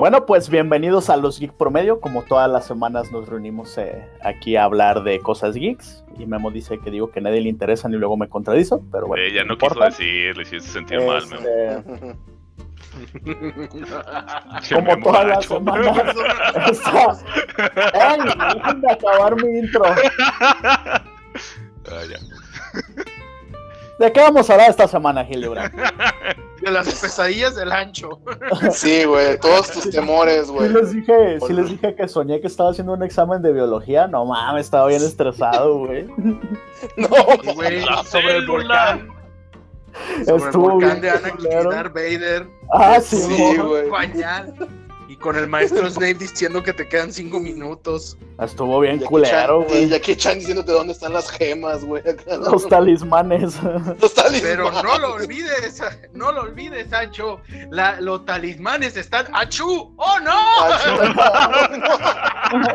Bueno, pues bienvenidos a los Geek Promedio. Como todas las semanas nos reunimos eh, aquí a hablar de cosas geeks. Y Memo dice que digo que a nadie le interesan y luego me contradizo, pero bueno. Eh, ya no, quiso decir, le hiciste sentir mal, Memo. Este, Como todas las semanas. ¡Ey! Dejen de acabar mi intro. Ah, ya. ¿De qué vamos a hablar esta semana, Hildebrand? De las pesadillas del ancho. Sí, güey, todos tus temores, Sí güey. les dije, sí les dije que soñé que estaba haciendo un examen de biología. No mames, estaba bien estresado, güey. No, güey, sobre el volcán. Sobre Estuvo el volcán bien de Anakin. Darth Vader. Ah, sí, Sí, güey. güey. Y con el maestro Snape diciendo que te quedan cinco minutos. Estuvo bien culero, Chan- y güey. Jackie Chan diciéndote dónde están las gemas, güey. Los talismanes. Los talismanes. Pero no lo olvides, no lo olvides, Ancho. La, los talismanes están. ¡Achú! ¡Oh no! Ah, no, no.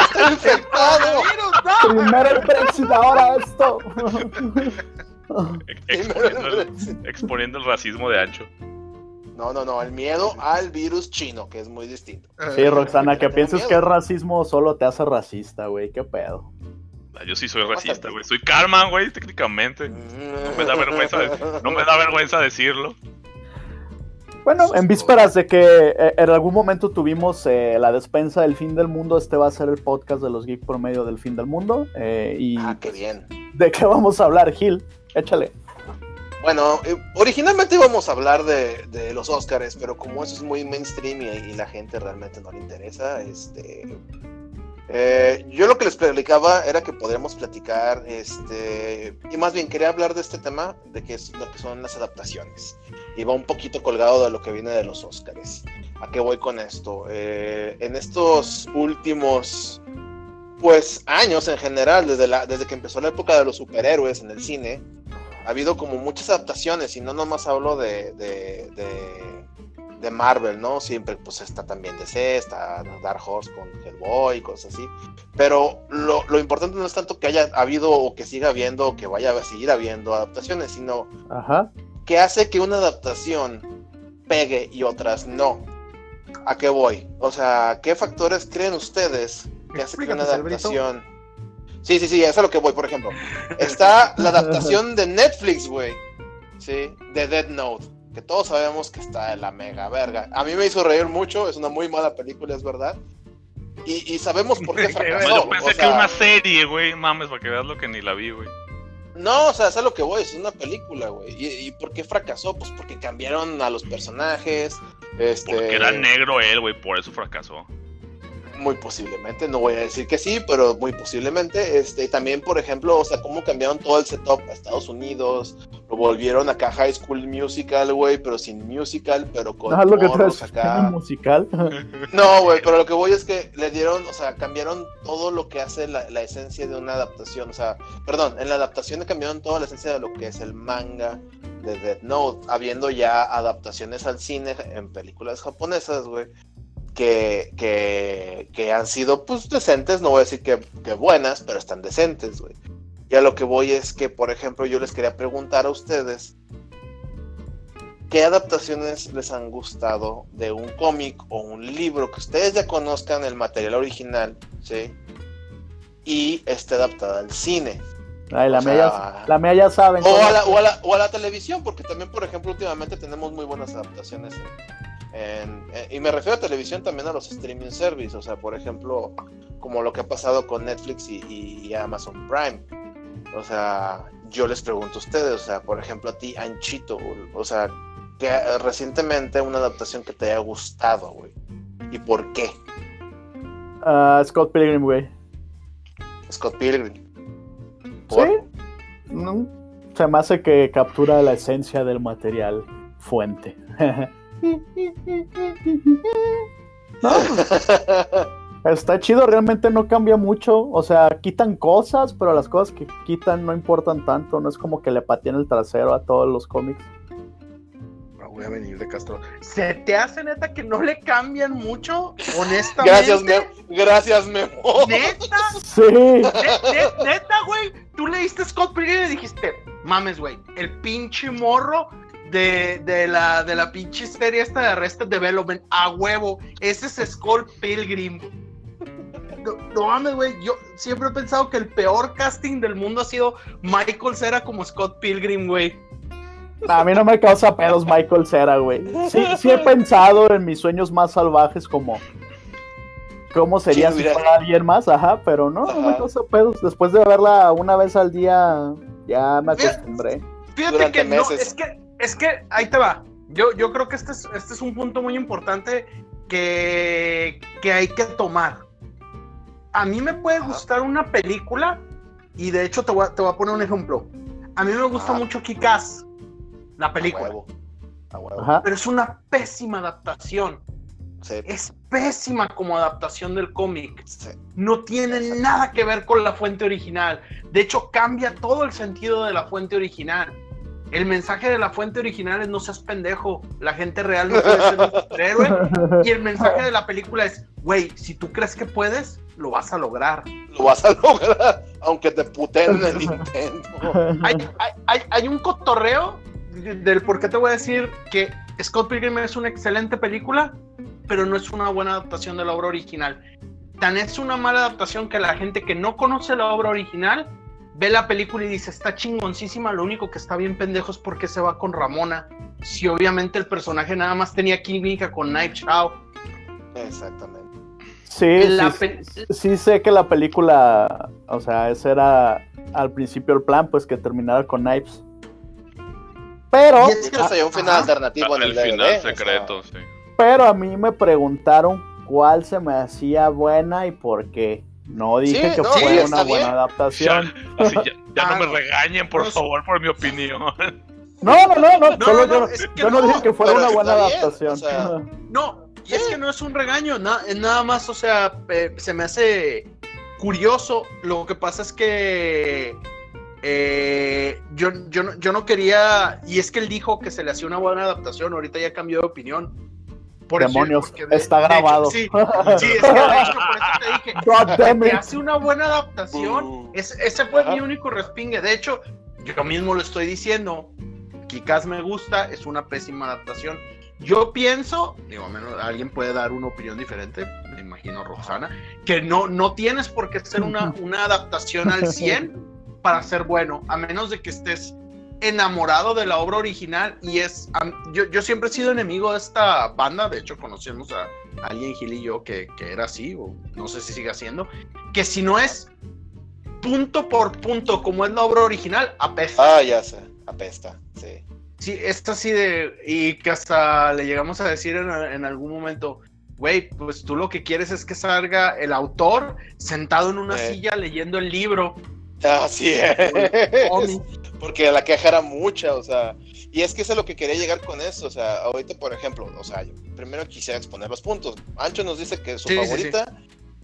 Está infectado. ¡Coronavirus, no! Primero el Brexit, ahora esto. Exponiendo el, exponiendo el racismo de Ancho. No, no, no, el miedo al virus chino, que es muy distinto. Sí, Roxana, que pienses miedo. que es racismo solo te hace racista, güey. ¿Qué pedo? Ah, Yo sí soy racista, güey. Soy Karma, güey, técnicamente. No me da vergüenza, de- no me da vergüenza decirlo. Bueno, en vísperas de que eh, en algún momento tuvimos eh, la despensa del fin del mundo, este va a ser el podcast de los Geek Promedio del fin del mundo. eh, y Ah, qué bien. ¿de qué vamos a hablar, Gil? Échale. Bueno, eh, originalmente íbamos a hablar de, de los Oscars, pero como eso es muy mainstream y, y la gente realmente no le interesa, este, eh, yo lo que les platicaba era que podríamos platicar, este, y más bien quería hablar de este tema, de que es lo que son las adaptaciones, y va un poquito colgado de lo que viene de los Oscars. ¿A qué voy con esto? Eh, en estos últimos, pues, años en general, desde, la, desde que empezó la época de los superhéroes en el cine, ha habido como muchas adaptaciones y no nomás hablo de, de, de, de Marvel, ¿no? Siempre pues está también DC, está Dark Horse con Hellboy y cosas así. Pero lo, lo importante no es tanto que haya habido o que siga habiendo o que vaya a seguir habiendo adaptaciones, sino Ajá. que hace que una adaptación pegue y otras no. ¿A qué voy? O sea, ¿qué factores creen ustedes que hace que una Cerebrito. adaptación... Sí, sí, sí, eso es a lo que voy, por ejemplo. Está la adaptación de Netflix, güey. Sí, de Dead Note. Que todos sabemos que está de la mega verga. A mí me hizo reír mucho, es una muy mala película, es verdad. Y, y sabemos por qué fracasó. yo pensé o que una serie, güey. Mames, para que veas lo que ni la vi, güey. No, o sea, es a lo que voy, es una película, güey. ¿Y, y por qué fracasó? Pues porque cambiaron a los personajes. Este, Porque era negro él, güey, por eso fracasó. Muy posiblemente, no voy a decir que sí, pero muy posiblemente. Este, y también, por ejemplo, o sea, cómo cambiaron todo el setup a Estados Unidos, lo volvieron acá High School Musical, güey, pero sin musical, pero con Ah, lo que traes acá. musical. No, güey, pero lo que voy es que le dieron, o sea, cambiaron todo lo que hace la, la esencia de una adaptación. O sea, perdón, en la adaptación cambiaron toda la esencia de lo que es el manga de Death Note, habiendo ya adaptaciones al cine en películas japonesas, güey, que, que, que han sido, pues, decentes. No voy a decir que, que buenas, pero están decentes, güey. Y a lo que voy es que, por ejemplo, yo les quería preguntar a ustedes. ¿Qué adaptaciones les han gustado de un cómic o un libro que ustedes ya conozcan el material original, ¿sí? Y esté adaptada al cine. Ay, la, O mía, sea, ya, la ya saben. O a, la, o, a la, o a la televisión, porque también, por ejemplo, últimamente tenemos muy buenas adaptaciones. En- en- en- y me refiero a televisión también a los streaming service, o sea, por ejemplo, como lo que ha pasado con Netflix y, y- y Amazon Prime. O sea, yo les pregunto a ustedes, o sea, por ejemplo, a ti, Anchito, o sea, que eh, recientemente una adaptación que te haya gustado, güey. ¿Y por qué? Ah, Scott Pilgrim, güey. Scott Pilgrim. Sí. No, Se me hace que captura la esencia del fuente. no, Está chido, realmente no cambia mucho. O sea, quitan cosas, pero las cosas que quitan no importan tanto. No es como que le pateen el trasero a todos los cómics. Voy a venir de Castro. ¿Se te hace neta que no le cambian mucho? Honestamente. Gracias, Memo. Gracias, Memo. ¿Neta? Sí. Ne- ne- Neta, güey. Tú leíste Scott Pilgrim y dijiste, mames, güey, el pinche morro de, de, la, de la pinche serie esta de Arrested Development, a huevo. Ese es Scott Pilgrim. No, no mames, güey. Yo siempre he pensado que el peor casting del mundo ha sido Michael Cera como Scott Pilgrim, güey. A mí no me causa pedos Michael Cera, güey. Sí, sí he pensado en mis sueños más salvajes como cómo sería si fuera alguien más, ajá, pero no, no me causa pedos. Después de verla una vez al día, ya me acostumbré. Fíjate que no, es que, es que ahí te va. Yo, yo creo que este es, este es un punto muy importante que, que hay que tomar. A mí me puede gustar una película, y de hecho te voy a, te voy a poner un ejemplo. A mí me gusta mucho Kikaz, la película. Pero es una pésima adaptación. Es pésima como adaptación del cómic. No tiene nada que ver con la fuente original. De hecho, cambia todo el sentido de la fuente original. El mensaje de la fuente original es no seas pendejo, la gente real no puede ser un superhéroe. Y el mensaje de la película es, güey, si tú crees que puedes, lo vas a lograr. Lo vas a lograr, aunque te puteen en el intento. Hay, un cotorreo del por qué te voy a decir que Scott Pilgrim es una excelente película, pero no es una buena adaptación de la obra original. Tan es una mala adaptación que la gente que no conoce la obra original ve la película y dice, está chingoncísima, lo único que está bien pendejo es porque se va con Ramona. Si obviamente el personaje nada más tenía química con Knife Chow. Exactamente. Sí, sí, sé que la película, o sea, ese era al principio el plan, pues que terminara con Knives. Pero... es que un final alternativo en el, final secreto, sí. Pero a mí me preguntaron cuál se me hacía buena y por qué. No dije que fue una buena adaptación. Ya, no me regañen, por favor, por mi opinión. No, no, no, no. Solo yo, no, dije que fuera una buena adaptación. no, y es que no es un regaño, nada más, o sea, se me hace curioso. Lo que pasa es que eh, yo, yo, yo no quería, y es que él dijo que se le hacía una buena adaptación, ahorita ya cambió de opinión. Por Demonios, está grabado. sí, sí, es que de hecho, por eso te dije, hace una buena adaptación. Uh. ese fue mi único respingue. De hecho, yo mismo lo estoy diciendo. Kikaz me gusta, es una pésima adaptación. Yo pienso, digo, menos alguien puede dar una opinión diferente, me imagino Roxana, que no, no tienes por qué ser una, una adaptación al 100 para ser bueno, a menos de que estés enamorado de la obra original y es, yo, yo, siempre he sido enemigo de esta banda, de hecho conocemos a alguien Gil y yo que, que, era así, o no sé si sigue siendo, que si no es punto por punto como es la obra original, apesta. Ah, ya sé, apesta, sí. Sí, es así de, y que hasta le llegamos a decir en, en algún momento, güey, pues tú lo que quieres es que salga el autor sentado en una silla leyendo el libro. Así es porque la queja era mucha, o sea, y es que eso es lo que quería llegar con eso, o sea, ahorita, por ejemplo, o sea, yo primero quisiera exponer los puntos. Ancho nos dice que su favorita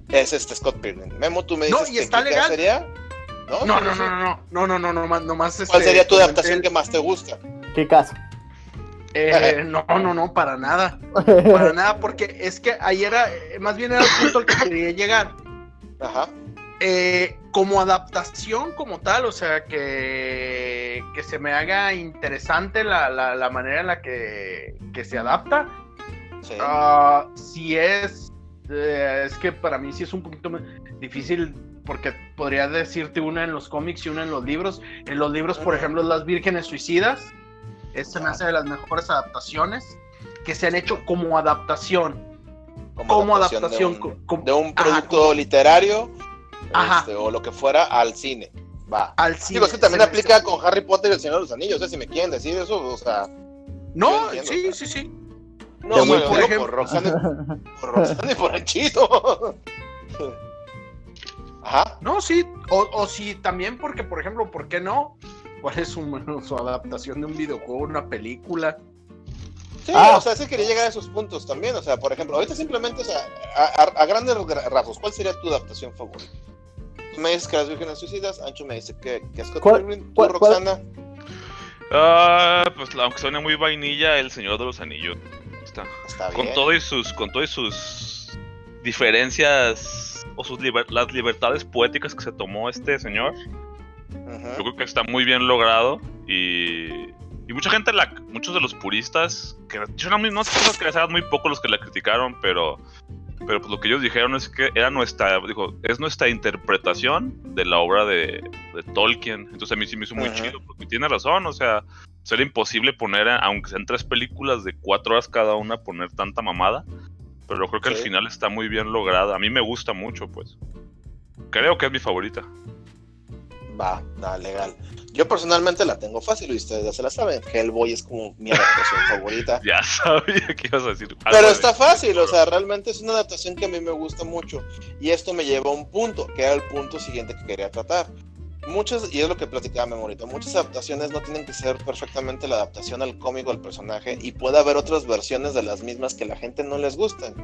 es este Scott Pilgrim. Memo, tú me dices no, y está legal. sería... No, no, no, no, no, no, no, no, no, no, más ¿Cuál sería tu adaptación que más te gusta? ¿Qué caso? Eh, no, no, no, para nada. Para nada, porque es que ahí era, más bien era el punto al que quería llegar. Ajá. Eh, como adaptación como tal, o sea, que, que se me haga interesante la, la, manera en la que, que se adapta. Sí. Ah, si es, eh, es que para mí sí es un poquito difícil porque podría decirte una en los cómics y una en los libros. En los libros, por ejemplo, Las Vírgenes Suicidas. Esta me hace de las mejores adaptaciones que se han hecho como adaptación. Como, adaptación, de un, producto literario este, o lo que fuera al cine. Va. Al cine. Digo, eso también aplica con Harry Potter y el Señor de los Anillos, si me quieren decir eso, o sea. No, sí, sí, sí. No, por, ejemplo. por Roxana, por Roxana y por Anchito. Ajá. No, sí, o, o sí, también porque, por ejemplo, ¿por qué no? ¿Cuál es su, su adaptación de un videojuego, una película? Sí, ah. o sea, sí quería llegar a esos puntos también. O sea, por ejemplo, ahorita simplemente, o sea, a, a grandes rasgos, ¿cuál sería tu adaptación favorita? Me dices que las vírgenes suicidas, Ancho me dice que, que Scott Pilgrim, ¿tú, Roxana? Ah, pues aunque suene muy vainilla, El Señor de los Anillos. Está, Está bien. Con todo y sus, con todo y sus diferencias o sus las libertades poéticas que se tomó este señor. Yo creo que está muy bien logrado y, Y mucha gente, la, muchos de los puristas, que yo no, no sé que les muy poco los que la criticaron, pero pero pues lo que ellos dijeron es que era nuestra, dijo, es nuestra interpretación de la obra de, Tolkien. Entonces a mí sí me hizo muy chido, porque tiene razón, o sea, sería imposible poner, aunque sean tres películas de cuatro horas cada una, poner tanta mamada. Pero creo que al final está muy bien lograda. A mí me gusta mucho, pues. Creo que es mi favorita. Va, da, legal. Yo personalmente la tengo fácil y ustedes ya se la saben. Hellboy es como mi adaptación favorita. Ya sabía que ibas a decir. Pero está fácil, o sea, realmente es una adaptación que a mí me gusta mucho. Y esto me lleva a un punto, que era el punto siguiente que quería tratar muchas, y es lo que platicaba Memorita, muchas adaptaciones no tienen que ser perfectamente la adaptación al cómico al personaje y puede haber otras versiones de las mismas que la gente no les gustan,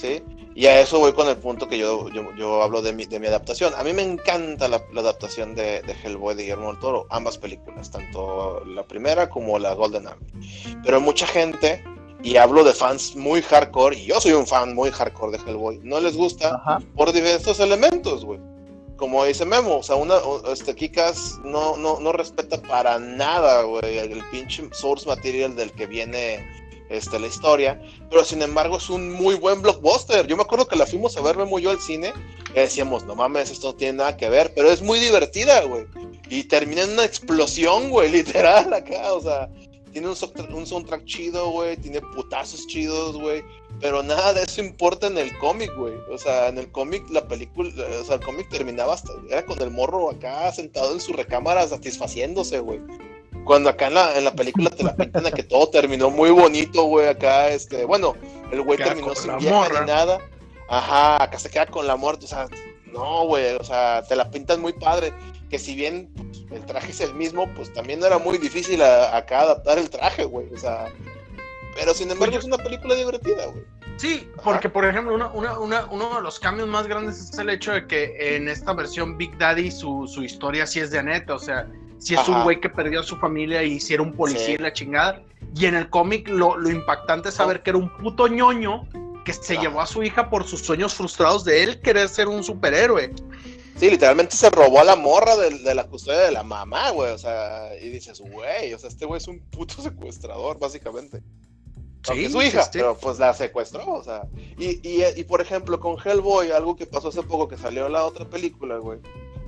¿sí? Y a eso voy con el punto que yo, yo, hablo de mi, de mi adaptación. A mí me encanta la, adaptación de, de, Hellboy de Guillermo del Toro, ambas películas, tanto la primera como la Golden Army. Pero mucha gente y hablo de fans muy hardcore, y yo soy un fan muy hardcore de Hellboy, no les gusta por diversos elementos, güey como dice Memo, o sea, una, este Kikas no, no, no respeta para nada, güey, el pinche source material del que viene este, la historia, pero sin embargo es un muy buen blockbuster. Yo me acuerdo que la fuimos a ver Memo y yo al cine, y decíamos, no mames, esto no tiene nada que ver, pero es muy divertida, güey. Y termina en una explosión, güey, literal acá, o sea, tiene un, un soundtrack chido, güey, tiene putazos chidos, güey. Pero nada de eso importa en el cómic, güey. O sea, en el cómic, la película, o sea, el cómic terminaba hasta, era con el morro acá sentado en su recámara satisfaciéndose, güey. Cuando acá en la, en la película te la pintan de que todo terminó muy bonito, güey, acá, este, bueno, el güey terminó sin vieja ni nada. Ajá, acá se queda con la muerte, o sea, no, güey, o sea, te la pintan muy padre. Que si bien pues, el traje es el mismo, pues también no era muy difícil acá adaptar el traje, güey, o sea pero sin embargo es una película divertida, güey. Sí, porque por ejemplo, uno de los cambios más grandes es el hecho de que en esta versión Big Daddy su, historia sí es de neta, o sea, si es un güey que perdió a su familia y si era un policía y la chingada. Y en el cómic lo, impactante es saber que era un puto ñoño que se llevó a su hija por sus sueños frustrados de él querer ser un superhéroe. Sí, literalmente se robó a la morra de, de la custodia de la mamá, güey. O sea, y dices, güey, o sea, este güey es un puto secuestrador, básicamente. Sí, su hija, pero pues la secuestró, o sea. Y, y, por ejemplo, con Hellboy, algo que pasó hace poco que salió la otra película, güey,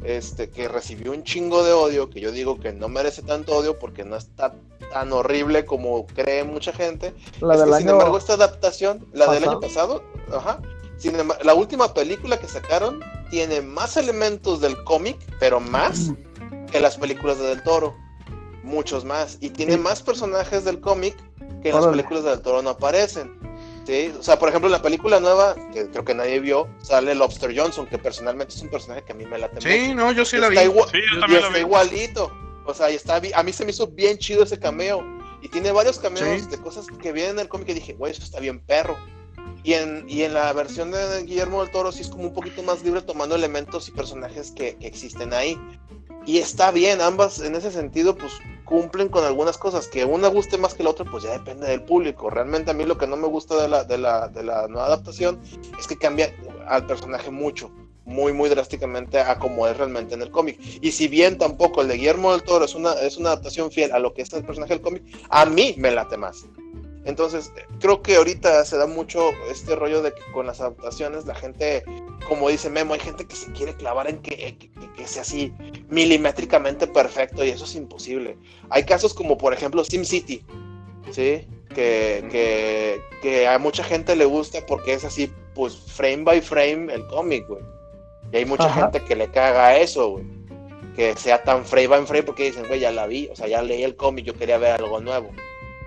este, que recibió un chingo de odio, que yo digo que no merece tanto odio porque no está tan horrible como cree mucha gente. La del Sin embargo, esta adaptación, la del año pasado, ajá. Sin embargo, la última película que sacaron tiene más elementos del cómic, pero más que las películas de Del Toro. Muchos más. Y tiene más personajes del cómic que en las películas del Toro no aparecen. ¿sí? O sea, por ejemplo, en la película nueva, que creo que nadie vio, sale Lobster Johnson, que personalmente es un personaje que a mí me late Sí, no, yo sí la vi. sí, y está igualito. O sea, y está, a mí se me hizo bien chido ese cameo. Y tiene varios cameos de cosas que vienen en el cómic que dije, güey, eso está bien perro. Y en, y en la versión de Guillermo del Toro sí es como un poquito más libre tomando elementos y personajes que, que existen ahí. Y está bien, ambas en ese sentido, pues cumplen con algunas cosas. Que una guste más que la otra, pues ya depende del público. Realmente a mí lo que no me gusta de la, de la, de la nueva adaptación es que cambia al personaje mucho, muy, muy drásticamente a como es realmente en el cómic. Y si bien tampoco el de Guillermo del Toro es una, es una adaptación fiel a lo que es el personaje del cómic, a mí me late más. Entonces, creo que ahorita se da mucho este rollo de que con las adaptaciones la gente, como dice Memo, hay gente que se quiere clavar en que, que, sea así milimétricamente perfecto y eso es imposible. Hay casos como, por ejemplo, SimCity, ¿sí? Que, que, a mucha gente le gusta porque es así, pues, frame by frame el cómic, güey. Y hay mucha gente que le caga eso, güey. Que sea tan frame by frame porque dicen, güey, ya la vi, o sea, ya leí el cómic, yo quería ver algo nuevo.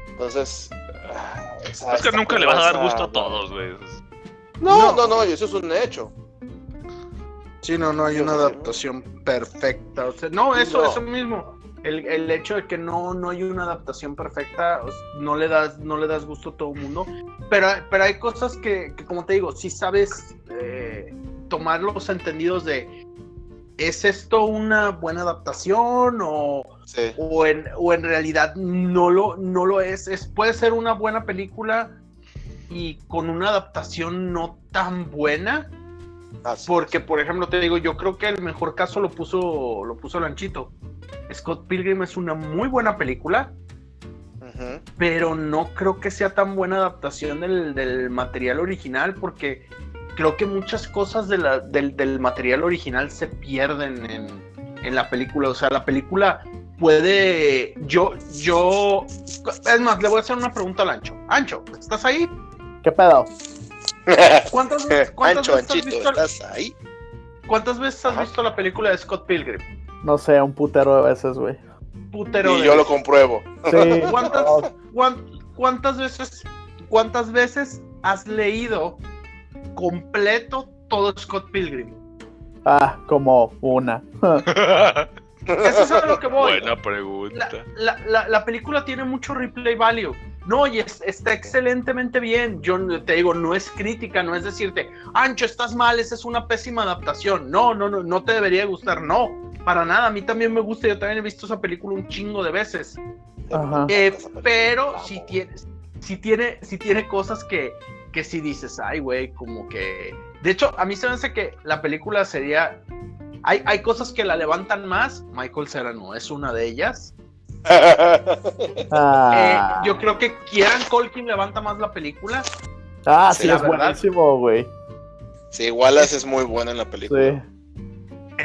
Entonces, es que nunca le vas a dar gusto a todos, güey. No, no, no, y eso es un hecho. Sí, no, no hay una adaptación perfecta. no, eso, eso mismo. El, el, hecho de que no, no hay una adaptación perfecta, no le das, no le das gusto a todo el mundo. Pero, pero hay cosas que, que como te digo, si sabes eh, tomar los entendidos de ¿es esto una buena adaptación o, o, en, o en realidad no lo, no lo es? es? Puede ser una buena película y con una adaptación no tan buena. porque, por ejemplo, te digo, yo creo que el mejor caso lo puso, lo puso Lanchito. Scott Pilgrim es una muy buena película, pero no creo que sea tan buena adaptación del, material original porque creo que muchas cosas del, material original se pierden en, en, la película. O sea, la película puede. Yo, yo. Es más, le voy a hacer una pregunta al Ancho. Ancho, ¿estás ahí? ¿Qué pedo? ¿Cuántas, cuántas veces has visto, ¿estás ahí? ¿Cuántas veces has visto la película de Scott Pilgrim? No sé, un putero de veces, güey. Putero y yo lo compruebo. Sí. ¿Cuántas, ¿Cuántas veces cuántas veces has leído completo todo Scott Pilgrim? Ah, como una. Eso es a lo que voy. Buena pregunta. La, película tiene mucho replay value. No, y está excelentemente bien. Yo te digo, no es crítica, no es decirte, Ancho, estás mal, esa es una pésima adaptación. No, no, no, no te debería gustar. No, para nada. A mí también me gusta. Yo también he visto esa película un chingo de veces. Eh, pero si tiene, si tiene, si tiene cosas que, que si dices, ay, güey, como que. De hecho, a mí se me hace que la película sería. Hay, hay cosas que la levantan más. Michael Cera no es una de ellas. Ah. Eh, yo creo que Kieran Colkin levanta más la película. Ah, sí, es buenísimo, güey. Sí, Wallace es muy bueno en la película. Sí.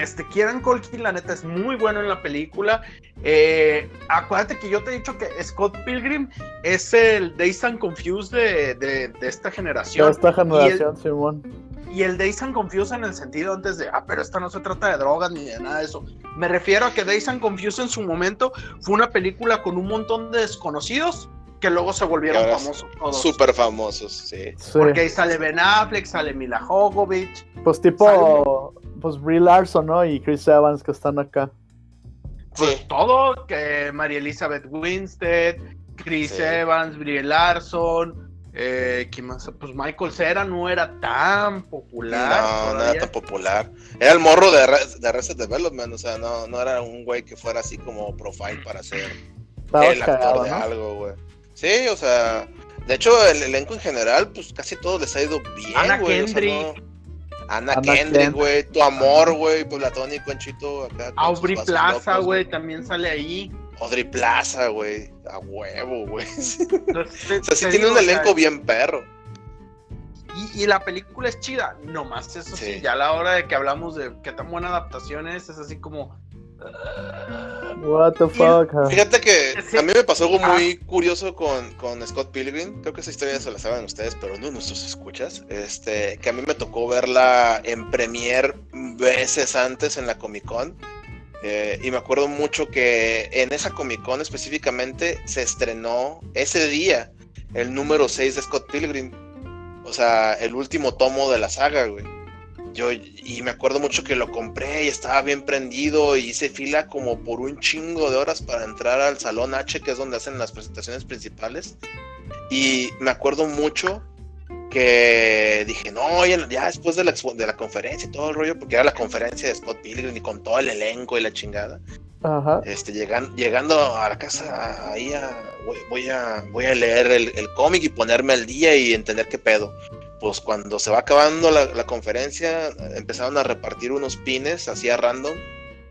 Este, Kieran Colkin, la neta, es muy bueno en la película. Eh, acuérdate que yo te he dicho que Scott Pilgrim es el Days and Confused de, de, esta generación. De esta generación, Simón. Y el Days and Confused en el sentido antes de, ah, pero esta no se trata de drogas ni de nada de eso. Me refiero a que Days and Confused en su momento fue una película con un montón de desconocidos que luego se volvieron famosos todos. Súper famosos, sí. Porque ahí sale Ben Affleck, sale Mila Jovovich. Pues tipo, pues Brie Larson, ¿no? Y Chris Evans que están acá. Pues todo, que María Elizabeth Winstead, Chris Evans, Brie Larson, eh, ¿quién más? Pues Michael Cera no era tan popular. No, no era tan popular. Era el morro de, de Reset Development, o sea, no, no era un güey que fuera así como profile para ser el actor de algo, güey. Sí, o sea, de hecho el elenco en general, pues casi todo les ha ido bien, güey. Ana, Kendrick, güey, tu amor, güey, platónico, Anchito, acá. Aubrey Plaza, güey, también sale ahí. Audrey Plaza, güey, a huevo, güey. o sea, sí tiene un elenco bien perro. Y, la película es chida, nomás eso sí. ya a la hora de que hablamos de qué tan buena adaptación es, es así como, What the fuck? Fíjate que a mí me pasó algo muy curioso con, con, Scott Pilgrim. Creo que esa historia se la saben ustedes, pero no nuestros escuchas. Este, que a mí me tocó verla en premier veces antes en la Comic Con. Eh, y me acuerdo mucho que en esa Comic Con específicamente se estrenó ese día el número 6 de Scott Pilgrim. O sea, el último tomo de la saga, güey yo y me acuerdo mucho que lo compré y estaba bien prendido y hice fila como por un chingo de horas para entrar al salón H, que es donde hacen las presentaciones principales. Y me acuerdo mucho que dije, no, ya, después de la, de la conferencia y todo el rollo, porque era la conferencia de Scott Pilgrim y con todo el elenco y la chingada. Este, llegan, llegando a la casa, ahí voy, a, voy a leer el, el cómic y ponerme al día y entender qué pedo pues cuando se va acabando la, conferencia, empezaron a repartir unos pines así a random.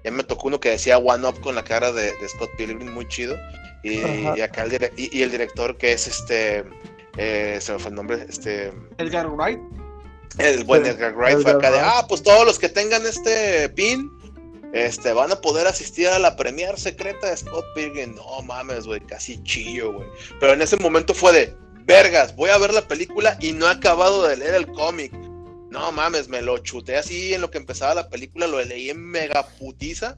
Ya me tocó uno que decía One Up con la cara de, Scott Pilgrim, muy chido. Y, acá el, y, el director que es este, eh, se me fue el nombre, este... Edgar Wright. El buen Edgar Wright fue acá de, ah, pues todos los que tengan este pin, este, van a poder asistir a la premier secreta de Scott Pilgrim. No mames, güey, casi chillo, güey. Pero en ese momento fue de, vergas, voy a ver la película y no he acabado de leer el cómic. No mames, me lo chuté así en lo que empezaba la película, lo leí en mega putiza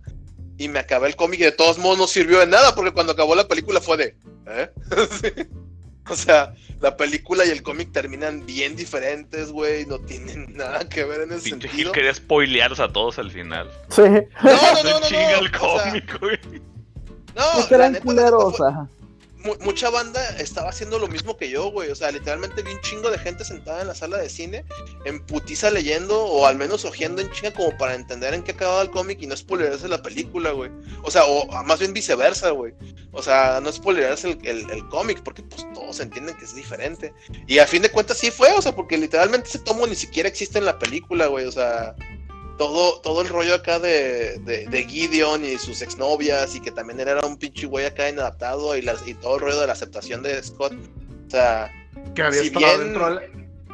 y me acabé el cómic y de todos modos no sirvió de nada porque cuando acabó la película fue de... ¿eh? O sea, la película y el cómic terminan bien diferentes, güey. No tienen nada que ver en ese Pinche sentido. quería spoilearlos a todos al final. Sí. No, no, no, no. Chinga el cómic, güey. No, eran culeros, mucha banda estaba haciendo lo mismo que yo, güey. O sea, literalmente vi un chingo de gente sentada en la sala de cine, en putiza leyendo, o al menos hojeando en chinga como para entender en qué acababa el cómic y no spoilerarse la película, güey. O sea, o más bien viceversa, güey. O sea, no spoilerarse el, el, cómic, porque pues todos entienden que es diferente. Y a fin de cuentas sí fue, o sea, porque literalmente ese tomo ni siquiera existe en la película, güey. O sea, todo, todo el rollo acá de, de, Gideon y sus exnovias y que también era un pinche güey acá inadaptado y, las, y todo el rollo de la aceptación de Scott. O sea, que había si estado dentro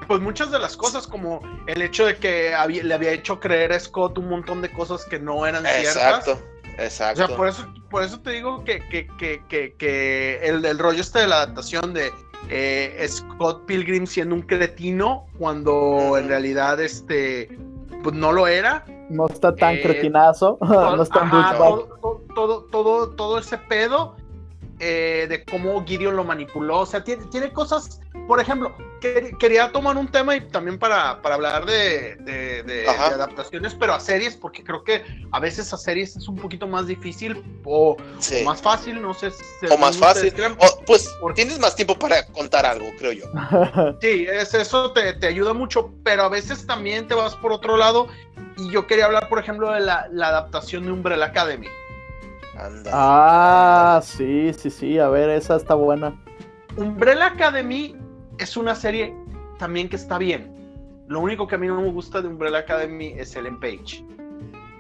Pues muchas de las cosas, como el hecho de que le había hecho creer a Scott un montón de cosas que no eran ciertas. Exacto, exacto. O sea, por eso, por eso te digo que, que, que, que el, el rollo este de la adaptación de eh, Scott Pilgrim siendo un cretino cuando en realidad este pues no lo era. No está tan eh, cretinazo, no está todo, todo, todo, todo, ese pedo eh, de cómo Gideon lo manipuló. O sea, tiene, tiene cosas, por ejemplo, quería tomar un tema y también para, para hablar de, de, adaptaciones, pero a series, porque creo que a veces a series es un poquito más difícil o, más fácil, no sé. o más fácil. O, pues tienes más tiempo para contar algo, creo yo. sí, es, eso te, te, ayuda mucho, pero a veces también te vas por otro lado. Y yo quería hablar, por ejemplo, de la, la adaptación de Umbrella Academy. Ah, sí, sí, sí. A ver, esa está buena. Umbrella Academy es una serie también que está bien. Lo único que a mí no me gusta de Umbrella Academy es Ellen Page.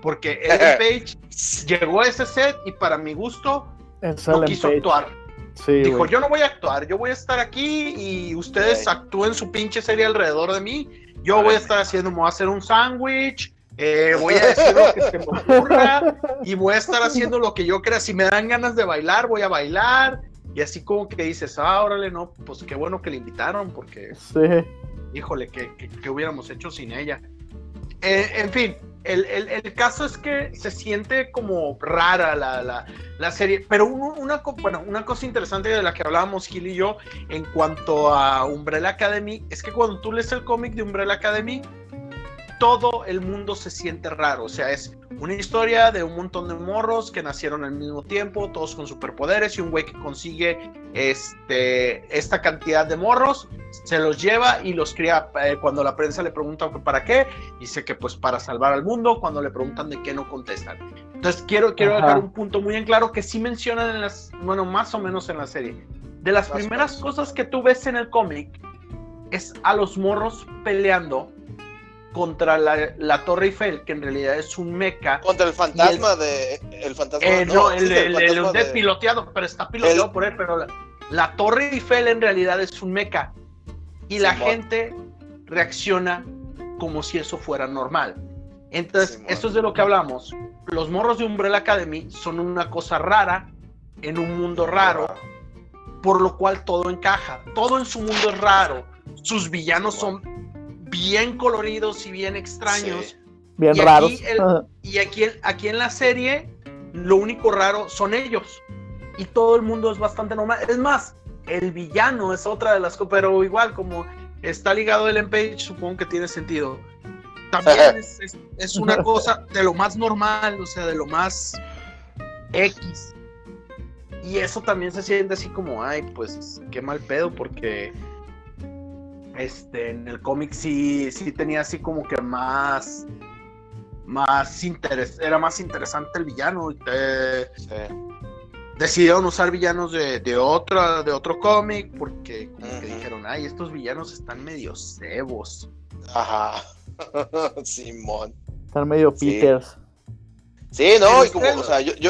Porque Ellen Page llegó a ese set y para mi gusto no quiso actuar. Dijo, yo no voy a actuar, yo voy a estar aquí y ustedes actúen su pinche serie alrededor de mí. Yo voy a estar haciendo, me voy a hacer un sándwich, eh, voy a decir lo que se me ocurra y voy a estar haciendo lo que yo crea. Si me dan ganas de bailar, voy a bailar. Y así como que dices, ah, órale, no, pues qué bueno que le invitaron, porque, sí. híjole, ¿qué, hubiéramos hecho sin ella? Eh, en fin, el, caso es que se siente como rara la, serie, pero una, bueno, una cosa interesante de la que hablábamos Gil y yo en cuanto a Umbrella Academy es que cuando tú lees el cómic de Umbrella Academy, todo el mundo se siente raro. O sea, es una historia de un montón de morros que nacieron al mismo tiempo, todos con superpoderes, y un güey que consigue este, esta cantidad de morros, se los lleva y los cría. Eh, cuando la prensa le pregunta para qué, dice que pues para salvar al mundo. Cuando le preguntan de qué, no contestan. Entonces quiero, quiero dejar un punto muy en claro que sí mencionan en las, bueno, más o menos en la serie. De las primeras cosas que tú ves en el cómic es a los morros peleando contra la, Torre Eiffel, que en realidad es un mecha. Contra el fantasma de. El fantasma eh, no, el, el, piloteado, pero está piloteado por él, pero la, Torre Eiffel en realidad es un mecha. Y la gente reacciona como si eso fuera normal. Entonces, esto es de lo que hablamos. Los morros de Umbrella Academy son una cosa rara en un mundo raro, por lo cual todo encaja. Todo en su mundo es raro. Sus villanos son bien coloridos y bien extraños. Bien raros. y aquí, aquí en la serie, lo único raro son ellos. Y todo el mundo es bastante normal. Es más, el villano es otra de las cosas, pero igual como está ligado el Page, supongo que tiene sentido. También es, una cosa de lo más normal, o sea, de lo más X. Y eso también se siente así como, ay, pues qué mal pedo, porque este, en el cómic sí, sí tenía así como que más, más interés, era más interesante el villano. Decidieron usar villanos de, de, otra, de otro cómic porque como que dijeron, ay, estos villanos están medio cebos. Ajá, Simón. Están medio Peters. Sí, no, y como, o sea, yo, yo...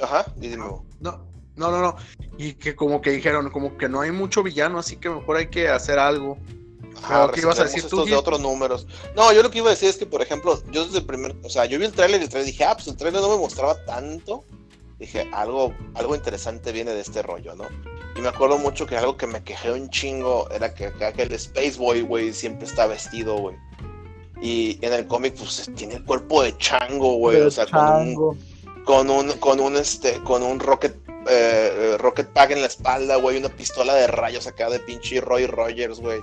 Ajá, dime. No, no, no, no. Y que como que dijeron, como que no hay mucho villano, así que mejor hay que hacer algo. Ah, ¿Qué ibas a decir tú? de otros números. No, yo lo que iba a decir es que, por ejemplo, yo desde el primer, o sea, yo vi el tráiler y el trailer dije, ah, pues el tráiler no me mostraba tanto. Dije, algo, algo interesante viene de este rollo, ¿no? Y me acuerdo mucho que algo que me quejé un chingo era que, aquel Space Boy, güey, siempre está vestido, güey. Y en el cómic, pues tiene el cuerpo de chango, güey. O sea, con un, con un, con un, este, con un rocket eh, Rocket Pack en la espalda, güey, una pistola de rayos acá de pinche Roy Rogers, güey.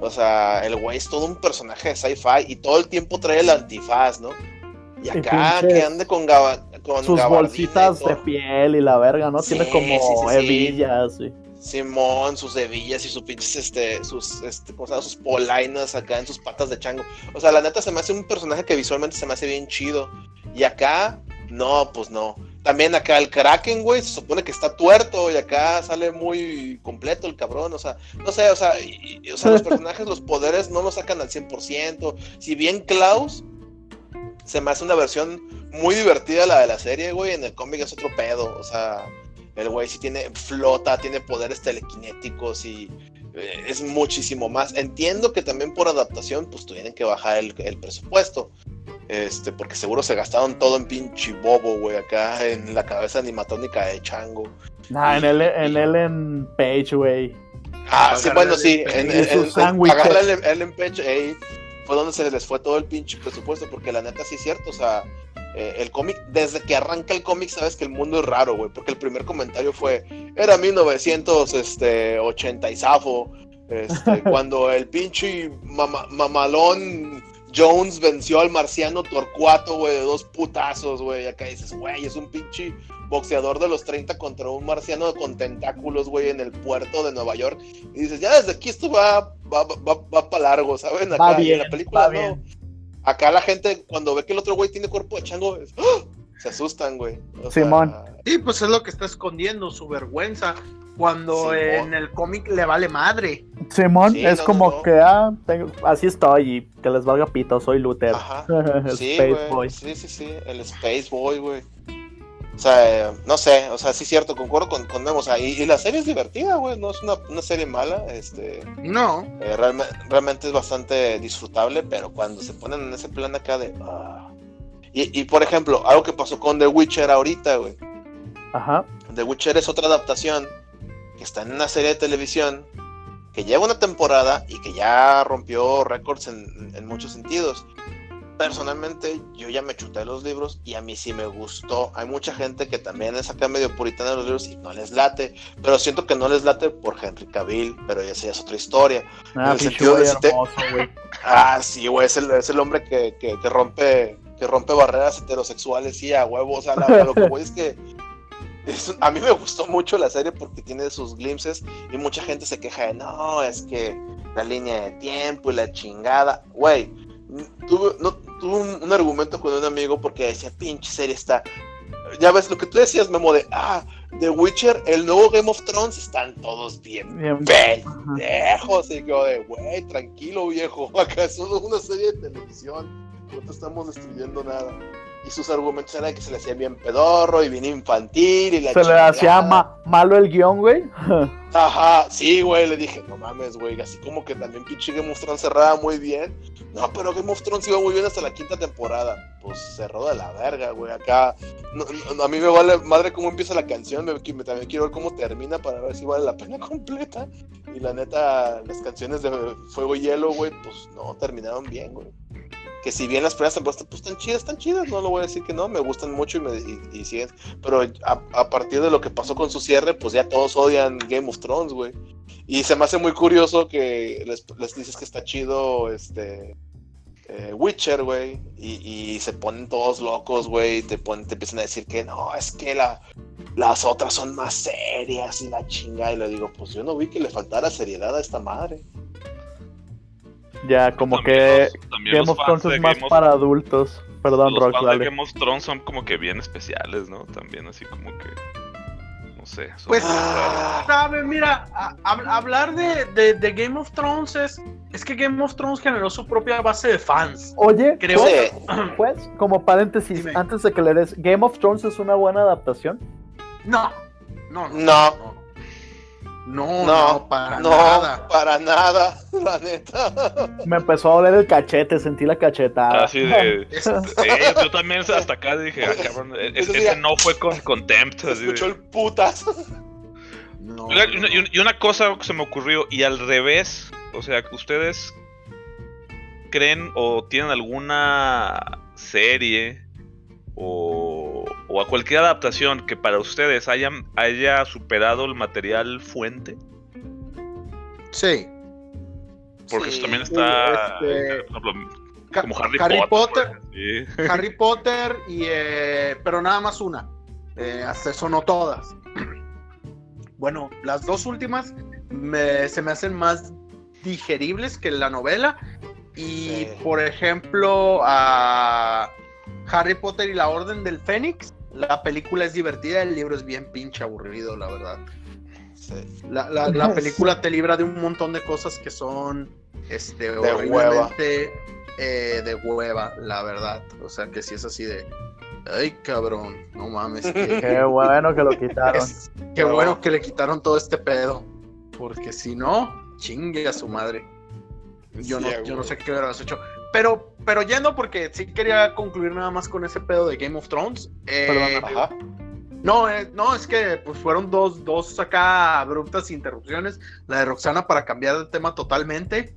O sea, el güey es todo un personaje de sci-fi y todo el tiempo trae el antifaz, ¿no? Y acá que ande con, con sus bolsitas de piel y la verga, ¿no? Tiene como hebillas, Simón, sus hebillas y sus pinches, este, sus, este, cosas, sus polainas acá en sus patas de chango. O sea, la neta se me hace un personaje que visualmente se me hace bien chido. Y acá, no, pues no. También acá el Kraken, güey, se supone que está tuerto y acá sale muy completo el cabrón, o sea, no sé, o sea, o sea los personajes, los poderes no los sacan al 100%. Si bien Klaus se me hace una versión muy divertida la de la serie, güey. En el cómic es otro pedo. O sea, el güey sí tiene flota, tiene poderes telequinéticos y es muchísimo más. Entiendo que también por adaptación, pues tuvieron que bajar el, presupuesto. Este, porque seguro se gastaron todo en pinche bobo, güey, acá en la cabeza animatónica de Chango. Nah, en, el, en Ellen Page, güey. Ah, sí, bueno, sí. En, en, en Ellen Page, ey, fue donde se les fue todo el pinche presupuesto, porque la neta sí es cierto, o sea, eh, el cómic, desde que arranca el cómic, sabes que el mundo es raro, güey, porque el primer comentario fue, era 1980 y zafo, este, cuando el pinche mamalón Jones venció al marciano Torcuato, güey, de dos putazos, güey, acá dices, güey, es un pinche boxeador de los 30 contra un marciano con tentáculos, güey, en el puerto de Nueva York. Y dices, ya desde aquí esto va, va, va, va para largo, ¿saben? Acá bien, en la película, no. Acá la gente, cuando ve que el otro güey tiene cuerpo de chango, ¡ah! se asustan, güey. Simón. Sí, pues es lo que está escondiendo, su vergüenza. Cuando en el cómic le vale madre. Simón, es como que ah, así estoy y que les valga pito, soy Luther. Ajá. sí, Space Boy. Sí, sí, sí, el Space Boy, güey. O sea, no sé, o sea, sí es cierto, concuerdo con, con Memo, o sea, y, la serie es divertida, güey, no es una, una, serie mala, este... No. Eh, realmente es bastante disfrutable, pero cuando se ponen en ese plan acá de... Ah. Y, y, por ejemplo, algo que pasó con The Witcher ahorita, güey. Ajá. The Witcher es otra adaptación que está en una serie de televisión que lleva una temporada y que ya rompió récords en, en muchos sentidos personalmente yo ya me chuté los libros y a mí sí me gustó. Hay mucha gente que también es acá medio puritana de los libros y no les late, pero siento que no les late por Henry Cavill, pero esa ya es otra historia. Ah, ah sí, güey, es el, es el hombre que, que, rompe que rompe barreras heterosexuales y a huevos. O sea, lo que voy es que a mí me gustó mucho la serie porque tiene sus glimpses y mucha gente se queja de no, es que la línea de tiempo y la chingada. Güey, tuve, no, tuve un, argumento con un amigo porque decía, pinche serie está. Ya ves lo que tú decías, Memo, de ah, The Witcher, el nuevo Game of Thrones, están todos bien, bien pendejos. Y yo de, güey, tranquilo, viejo, acá es una serie de televisión, no te estamos destruyendo nada y sus argumentos eran que se le hacía bien pedorro y bien infantil y la Se le hacía malo el guion, güey. Ajá, sí, güey, le dije, no mames, güey, así como que también pinche Game of Thrones cerraba muy bien. No, pero Game of Thrones iba muy bien hasta la quinta temporada. Pues cerró de la verga, güey, acá. a mí me vale madre cómo empieza la canción, me, también quiero ver cómo termina para ver si vale la pena completa. Y la neta, las canciones de Fuego y Hielo, güey, pues no, terminaron bien, güey que si bien las primeras temporadas pues están chidas, están chidas, no lo voy a decir que no, me gustan mucho y, me, siguen, pero a, partir de lo que pasó con su cierre, pues ya todos odian Game of Thrones, güey. Y se me hace muy curioso que les, dices que está chido este eh, Witcher, güey, y, se ponen todos locos, güey, y te, ponen, te empiezan a decir que no, es que la, las otras son más serias y la chinga, y le digo, pues yo no vi que le faltara seriedad a esta madre. Ya, como que Game of Thrones es más para adultos. Perdón, los Rock, fans de Game of Thrones son como que bien especiales, ¿no? También así como que. No sé. Pues, sabes, mira, hablar de, de, Game of Thrones es. Es que Game of Thrones generó su propia base de fans. Oye, creo pues, pues como paréntesis, antes de que le des, ¿Game of Thrones es una buena adaptación? No, no, no. no. No, no, para nada. Para nada, la neta. Me empezó a doler el cachete, sentí la cachetada. Así de. yo también hasta acá dije, ah, cabrón, ese no fue con contempt. Escuchó el putas. No. Y, una cosa que se me ocurrió, y al revés, o sea, ustedes creen o tienen alguna serie o, a cualquier adaptación que para ustedes hayan, haya superado el material fuente? Sí. Porque eso también está. Este, como Harry, Potter. Harry Potter y. Eh, pero nada más una. Eh, eso no todas. Bueno, las dos últimas se me hacen más digeribles que la novela. Y por ejemplo, a. Harry Potter y la Orden del Fénix. La película es divertida, el libro es bien pinche aburrido, la verdad. La, película te libra de un montón de cosas que son este, de eh, de hueva, la verdad. O sea, que si es así de, ay cabrón, no mames. Qué bueno que lo quitaron. qué bueno que le quitaron todo este pedo. Porque si no, chingue a su madre. Yo, no, yo no sé qué hubieras hecho. Pero, pero yendo, porque sí quería concluir nada más con ese pedo de Game of Thrones. Eh, no, eh, no, es que pues fueron dos, dos acá abruptas interrupciones. La de Roxana para cambiar de tema totalmente.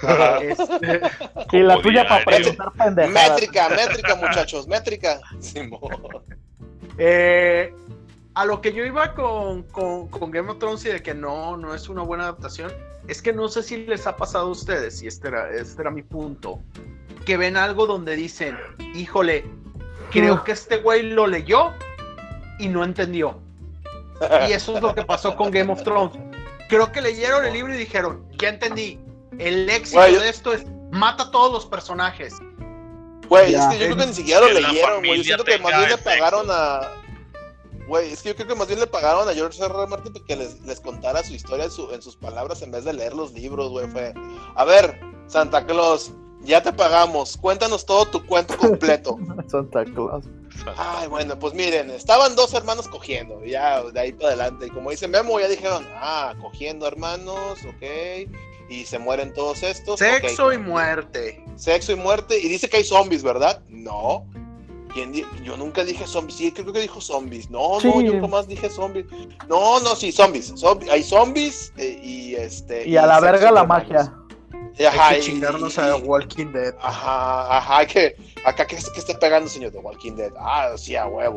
Este, y la tuya para presentar pendejadas. Métrica, métrica, muchachos, métrica. eh, a lo que yo iba con, con, Game of Thrones y de que no, no es una buena adaptación, es que no sé si les ha pasado a ustedes, y este era, este era mi punto, que ven algo donde dicen, híjole, creo que este güey lo leyó y no entendió. Y eso es lo que pasó con Game of Thrones. Creo que leyeron el libro y dijeron, ya entendí, el éxito de esto es mata a todos los personajes. Güey, es que yo creo que ni siquiera lo leyeron, güey. Yo siento que más bien le pagaron a. Güey, es que yo creo que más bien le pagaron a George R. R. Martin que les, les contara su historia en, sus palabras en vez de leer los libros, güey. Fue, a ver, Santa Claus, ya te pagamos, cuéntanos todo tu cuento completo. Santa Claus. Ay, bueno, pues miren, estaban dos hermanos cogiendo, ya de ahí para adelante. Y como dice Memo, ya dijeron, ah, cogiendo hermanos, ok y se mueren todos estos. Sexo y muerte. Sexo y muerte. Y dice que hay zombies, ¿verdad? No. Yo nunca dije zombies. Sí, creo que dijo zombies. No, no, yo jamás dije zombies. No, no, sí, zombies. hay zombies eh, y este. Y, a la verga la magia. Ajá, hay que chingarnos a Walking Dead. Ajá, ajá, hay que. Acá que, que está pegando, señor, de Walking Dead. Ah, sí, a huevo.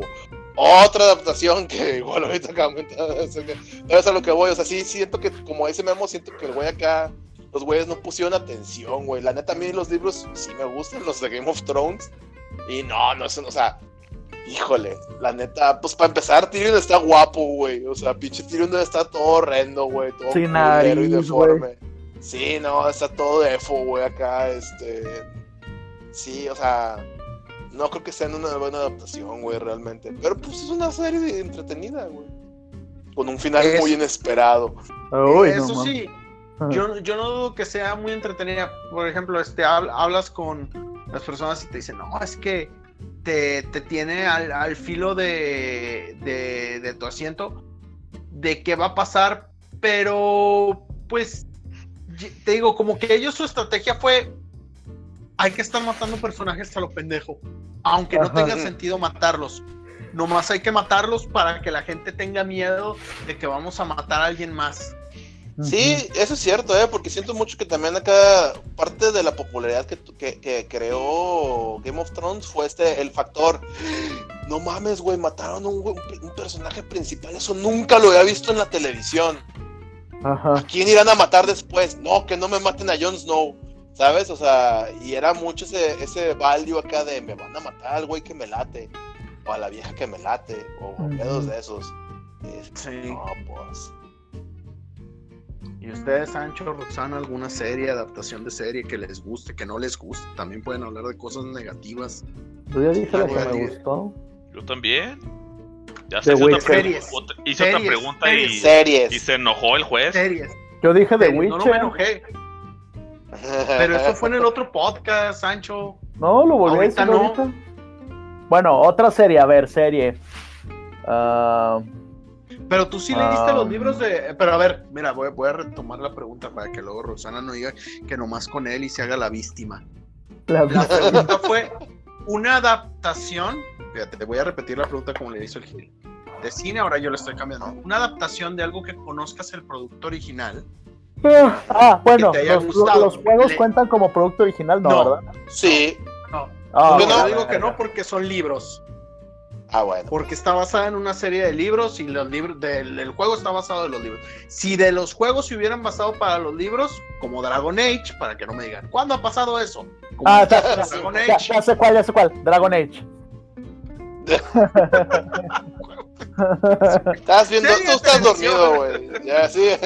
Otra adaptación que igual ahorita acá eso es a lo que voy. O sea, sí siento que, como ese memo, siento que el güey acá los güeyes no pusieron atención, güey. La neta, a mí los libros sí me gustan, los de Game of Thrones. Y no, no es, o sea, híjole, la neta, pues para empezar, Tyrion está guapo, güey. O sea, pinche Tyrion está todo horrendo, güey. Todo Sin nariz, y deforme. Sí, no, está todo defo, güey, acá, este. Sí, o sea, no creo que sea una buena adaptación, güey, realmente. Pero pues es una serie entretenida, güey. Con un final muy inesperado. Eso sí, yo, yo no dudo que sea muy entretenida. Por ejemplo, este, hablas con las personas y te dicen, no, es que te, tiene al, filo de, de, tu asiento de qué va a pasar, pero pues te digo, como que ellos su estrategia fue, hay que estar matando personajes a lo pendejo, aunque no tenga sentido matarlos. Nomás hay que matarlos para que la gente tenga miedo de que vamos a matar a alguien más. Sí, eso es cierto, ¿eh? porque siento mucho que también acá parte de la popularidad que, que, creó Game of Thrones fue este, el factor, no mames, güey, mataron un, un, personaje principal, eso nunca lo había visto en la televisión. Ajá. ¿A quién irán a matar después? No, que no me maten a Jon Snow, ¿sabes? O sea, y era mucho ese, ese value acá de me van a matar al güey que me late, o a la vieja que me late, o pedos de esos. sí. No, pues ¿Y ustedes, Sancho, Roxana, alguna serie, adaptación de serie que les guste, que no les guste? También pueden hablar de cosas negativas. Yo ya dije lo que me gustó. Yo también. Ya se hizo otra, series. hizo otra pregunta y, series. y se enojó el juez. Series. Yo dije de Witcher. No, no me enojé. Pero eso fue en el otro podcast, Sancho. No, lo volví a decir no. Bueno, otra serie, a ver, serie. Uh, pero tú sí leíste los libros de. Pero a ver, mira, voy, voy, a retomar la pregunta para que luego Rosana no diga que nomás con él y se haga la víctima. La, pregunta fue: ¿una adaptación? Fíjate, te voy a repetir la pregunta como le hizo el Gil. De cine, ahora yo le estoy cambiando. ¿Una adaptación de algo que conozcas el producto original? Ah, ah bueno, los, juegos cuentan como producto original, ¿no? ¿verdad? Sí. No. Ah, yo no digo que no porque son libros. Ah, bueno. Porque está basada en una serie de libros y los libros del el juego está basado en los libros. Si de los juegos se hubieran basado para los libros, como Dragon Age, para que no me digan, ¿cuándo ha pasado eso? ah, ya, Dragon Age. Ya, sé cuál, ya sé cuál, Dragon Age. estás viendo, tú estás dormido, güey. Ya, sí.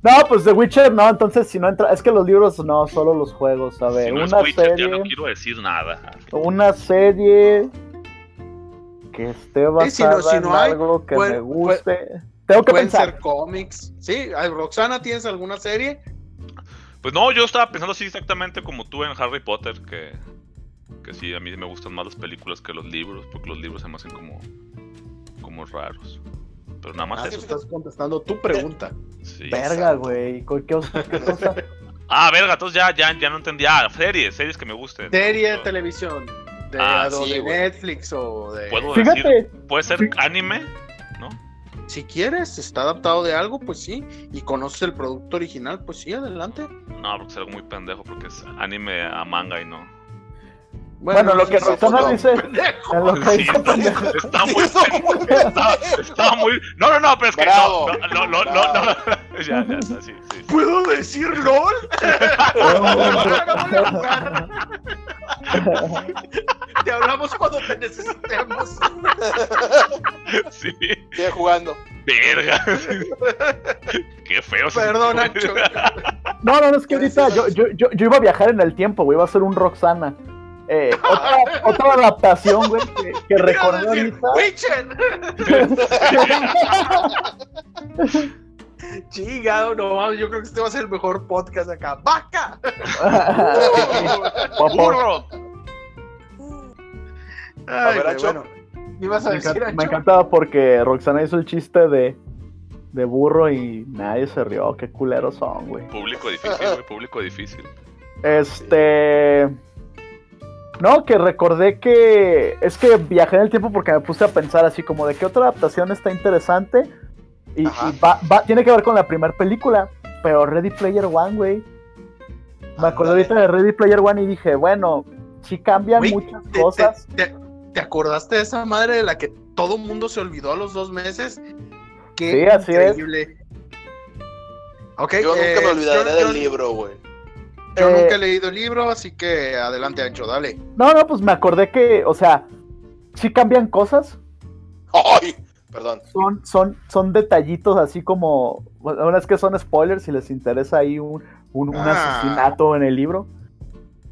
No, pues The Witcher no, entonces si no entra, es que los libros no, solo los juegos, a ver, una serie. no quiero decir nada. Una serie que esté basada en algo que me guste. Tengo que pueden pensar. ser cómics. Sí, Roxana, ¿tienes alguna serie? Pues no, yo estaba pensando así exactamente como tú en Harry Potter, que, que sí, a mí me gustan más las películas que los libros, porque los libros se me hacen como, como raros. Pero nada más ah, eso. Estás contestando tu pregunta. Sí, verga, güey. ¿Qué, cosa? ah, verga, entonces ya, ya, ya no entendía. Ah, series, series que me gusten. Serie, televisión. De, ah, de Netflix o de. ¿Puedo decir? ¿Puede ser anime? ¿No? Si quieres, está adaptado de algo, pues sí. Y conoces el producto original, pues sí, adelante. No, porque es algo muy pendejo, porque es anime a manga y no. Bueno, lo que Rosana dice. Lo que dice está muy. Está, muy. No, no, no, pero es que. no, no, no, no, no, Ya, ya, sí, sí. ¿Puedo decir LOL? te hablamos cuando te necesitemos. Sí. Sigue jugando. Verga. Qué feo. Perdón, Nacho. No, no, es que ahorita yo, yo, yo, yo iba a viajar en el tiempo, güey. Iba a ser un Roxana. Eh, otra, otra, adaptación, güey, que, que recordé ahorita. Chingado, no, yo creo que este va a ser el mejor podcast acá. ¡Vaca! ¡Burro! a ver, bueno, ibas a decir, me, me encantaba porque Roxana hizo el chiste de, de burro y nadie se rió. Qué culeros son, güey. Público difícil, güey, público difícil. Este. No, que recordé que es que viajé en el tiempo porque me puse a pensar así como de qué otra adaptación está interesante y, va, tiene que ver con la primera película, pero Ready Player One, güey. Me acordé ahorita de Ready Player One y dije, bueno, sí cambian muchas cosas. Te, acordaste de esa madre de la que todo el mundo se olvidó a los dos meses? Qué sí, así increíble. Es. yo nunca me eh, olvidaré del libro, güey. Yo nunca he eh, leído el libro, así que adelante, Ancho, dale. No, no, pues me acordé que, o sea, sí cambian cosas. ¡Ay! Perdón. Son, son, son detallitos así como. Bueno, es que son spoilers si les interesa ahí un, un, ah. asesinato en el libro.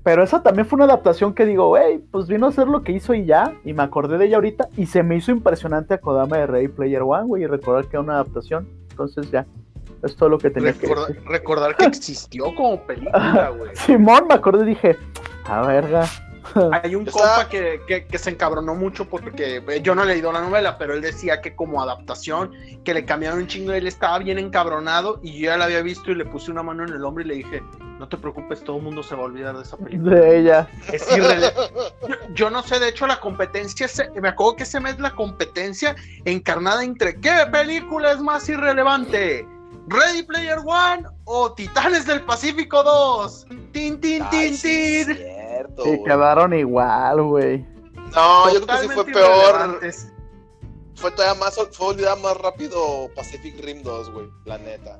Pero esa también fue una adaptación que digo, wey, pues vino a hacer lo que hizo y ya. Y me acordé de ella ahorita. Y se me hizo impresionante acordarme de Ready Player One, güey, y recordar que era una adaptación. Entonces ya. Es todo lo que tenía que decir. Recordar que existió como película, güey. Simón, me acordé y dije, a verga. Hay un compa que, que, se encabronó mucho porque eh, yo no he leído la novela, pero él decía que como adaptación, que le cambiaron un chingo, él estaba bien encabronado y yo ya la había visto y le puse una mano en el hombro y le dije, no te preocupes, todo el mundo se va a olvidar de esa película. De ella. Es yo, no sé, de hecho la competencia, me acuerdo que ese mes la competencia encarnada entre qué película es más irrelevante Ready Player One o Titanes del Pacífico 2. Tin, tin, tin, tin. Sí, quedaron igual, güey. No, yo creo que sí fue peor. Fue todavía más, fue olvidar más rápido Pacific Rim 2, güey, la neta.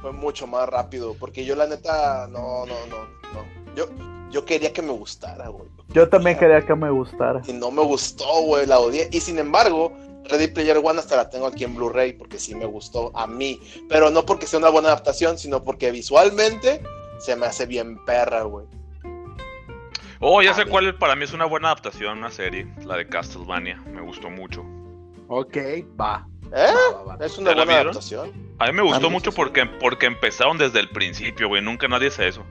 Fue mucho más rápido, porque yo la neta, no, no, no, no. Yo, yo quería que me gustara, güey. Yo también quería que me gustara. Y no me gustó, güey, la odié. Y sin embargo, Ready Player One hasta la tengo aquí en Blu-ray porque sí me gustó a mí. Pero no porque sea una buena adaptación, sino porque visualmente se me hace bien perra, güey. Oh, ya sé cuál para mí es una buena adaptación, una serie, la de Castlevania. Me gustó mucho. Ok, va. ¿Eh? Es una buena adaptación. A mí me gustó mucho porque, porque empezaron desde el principio, güey. Nunca nadie hace eso.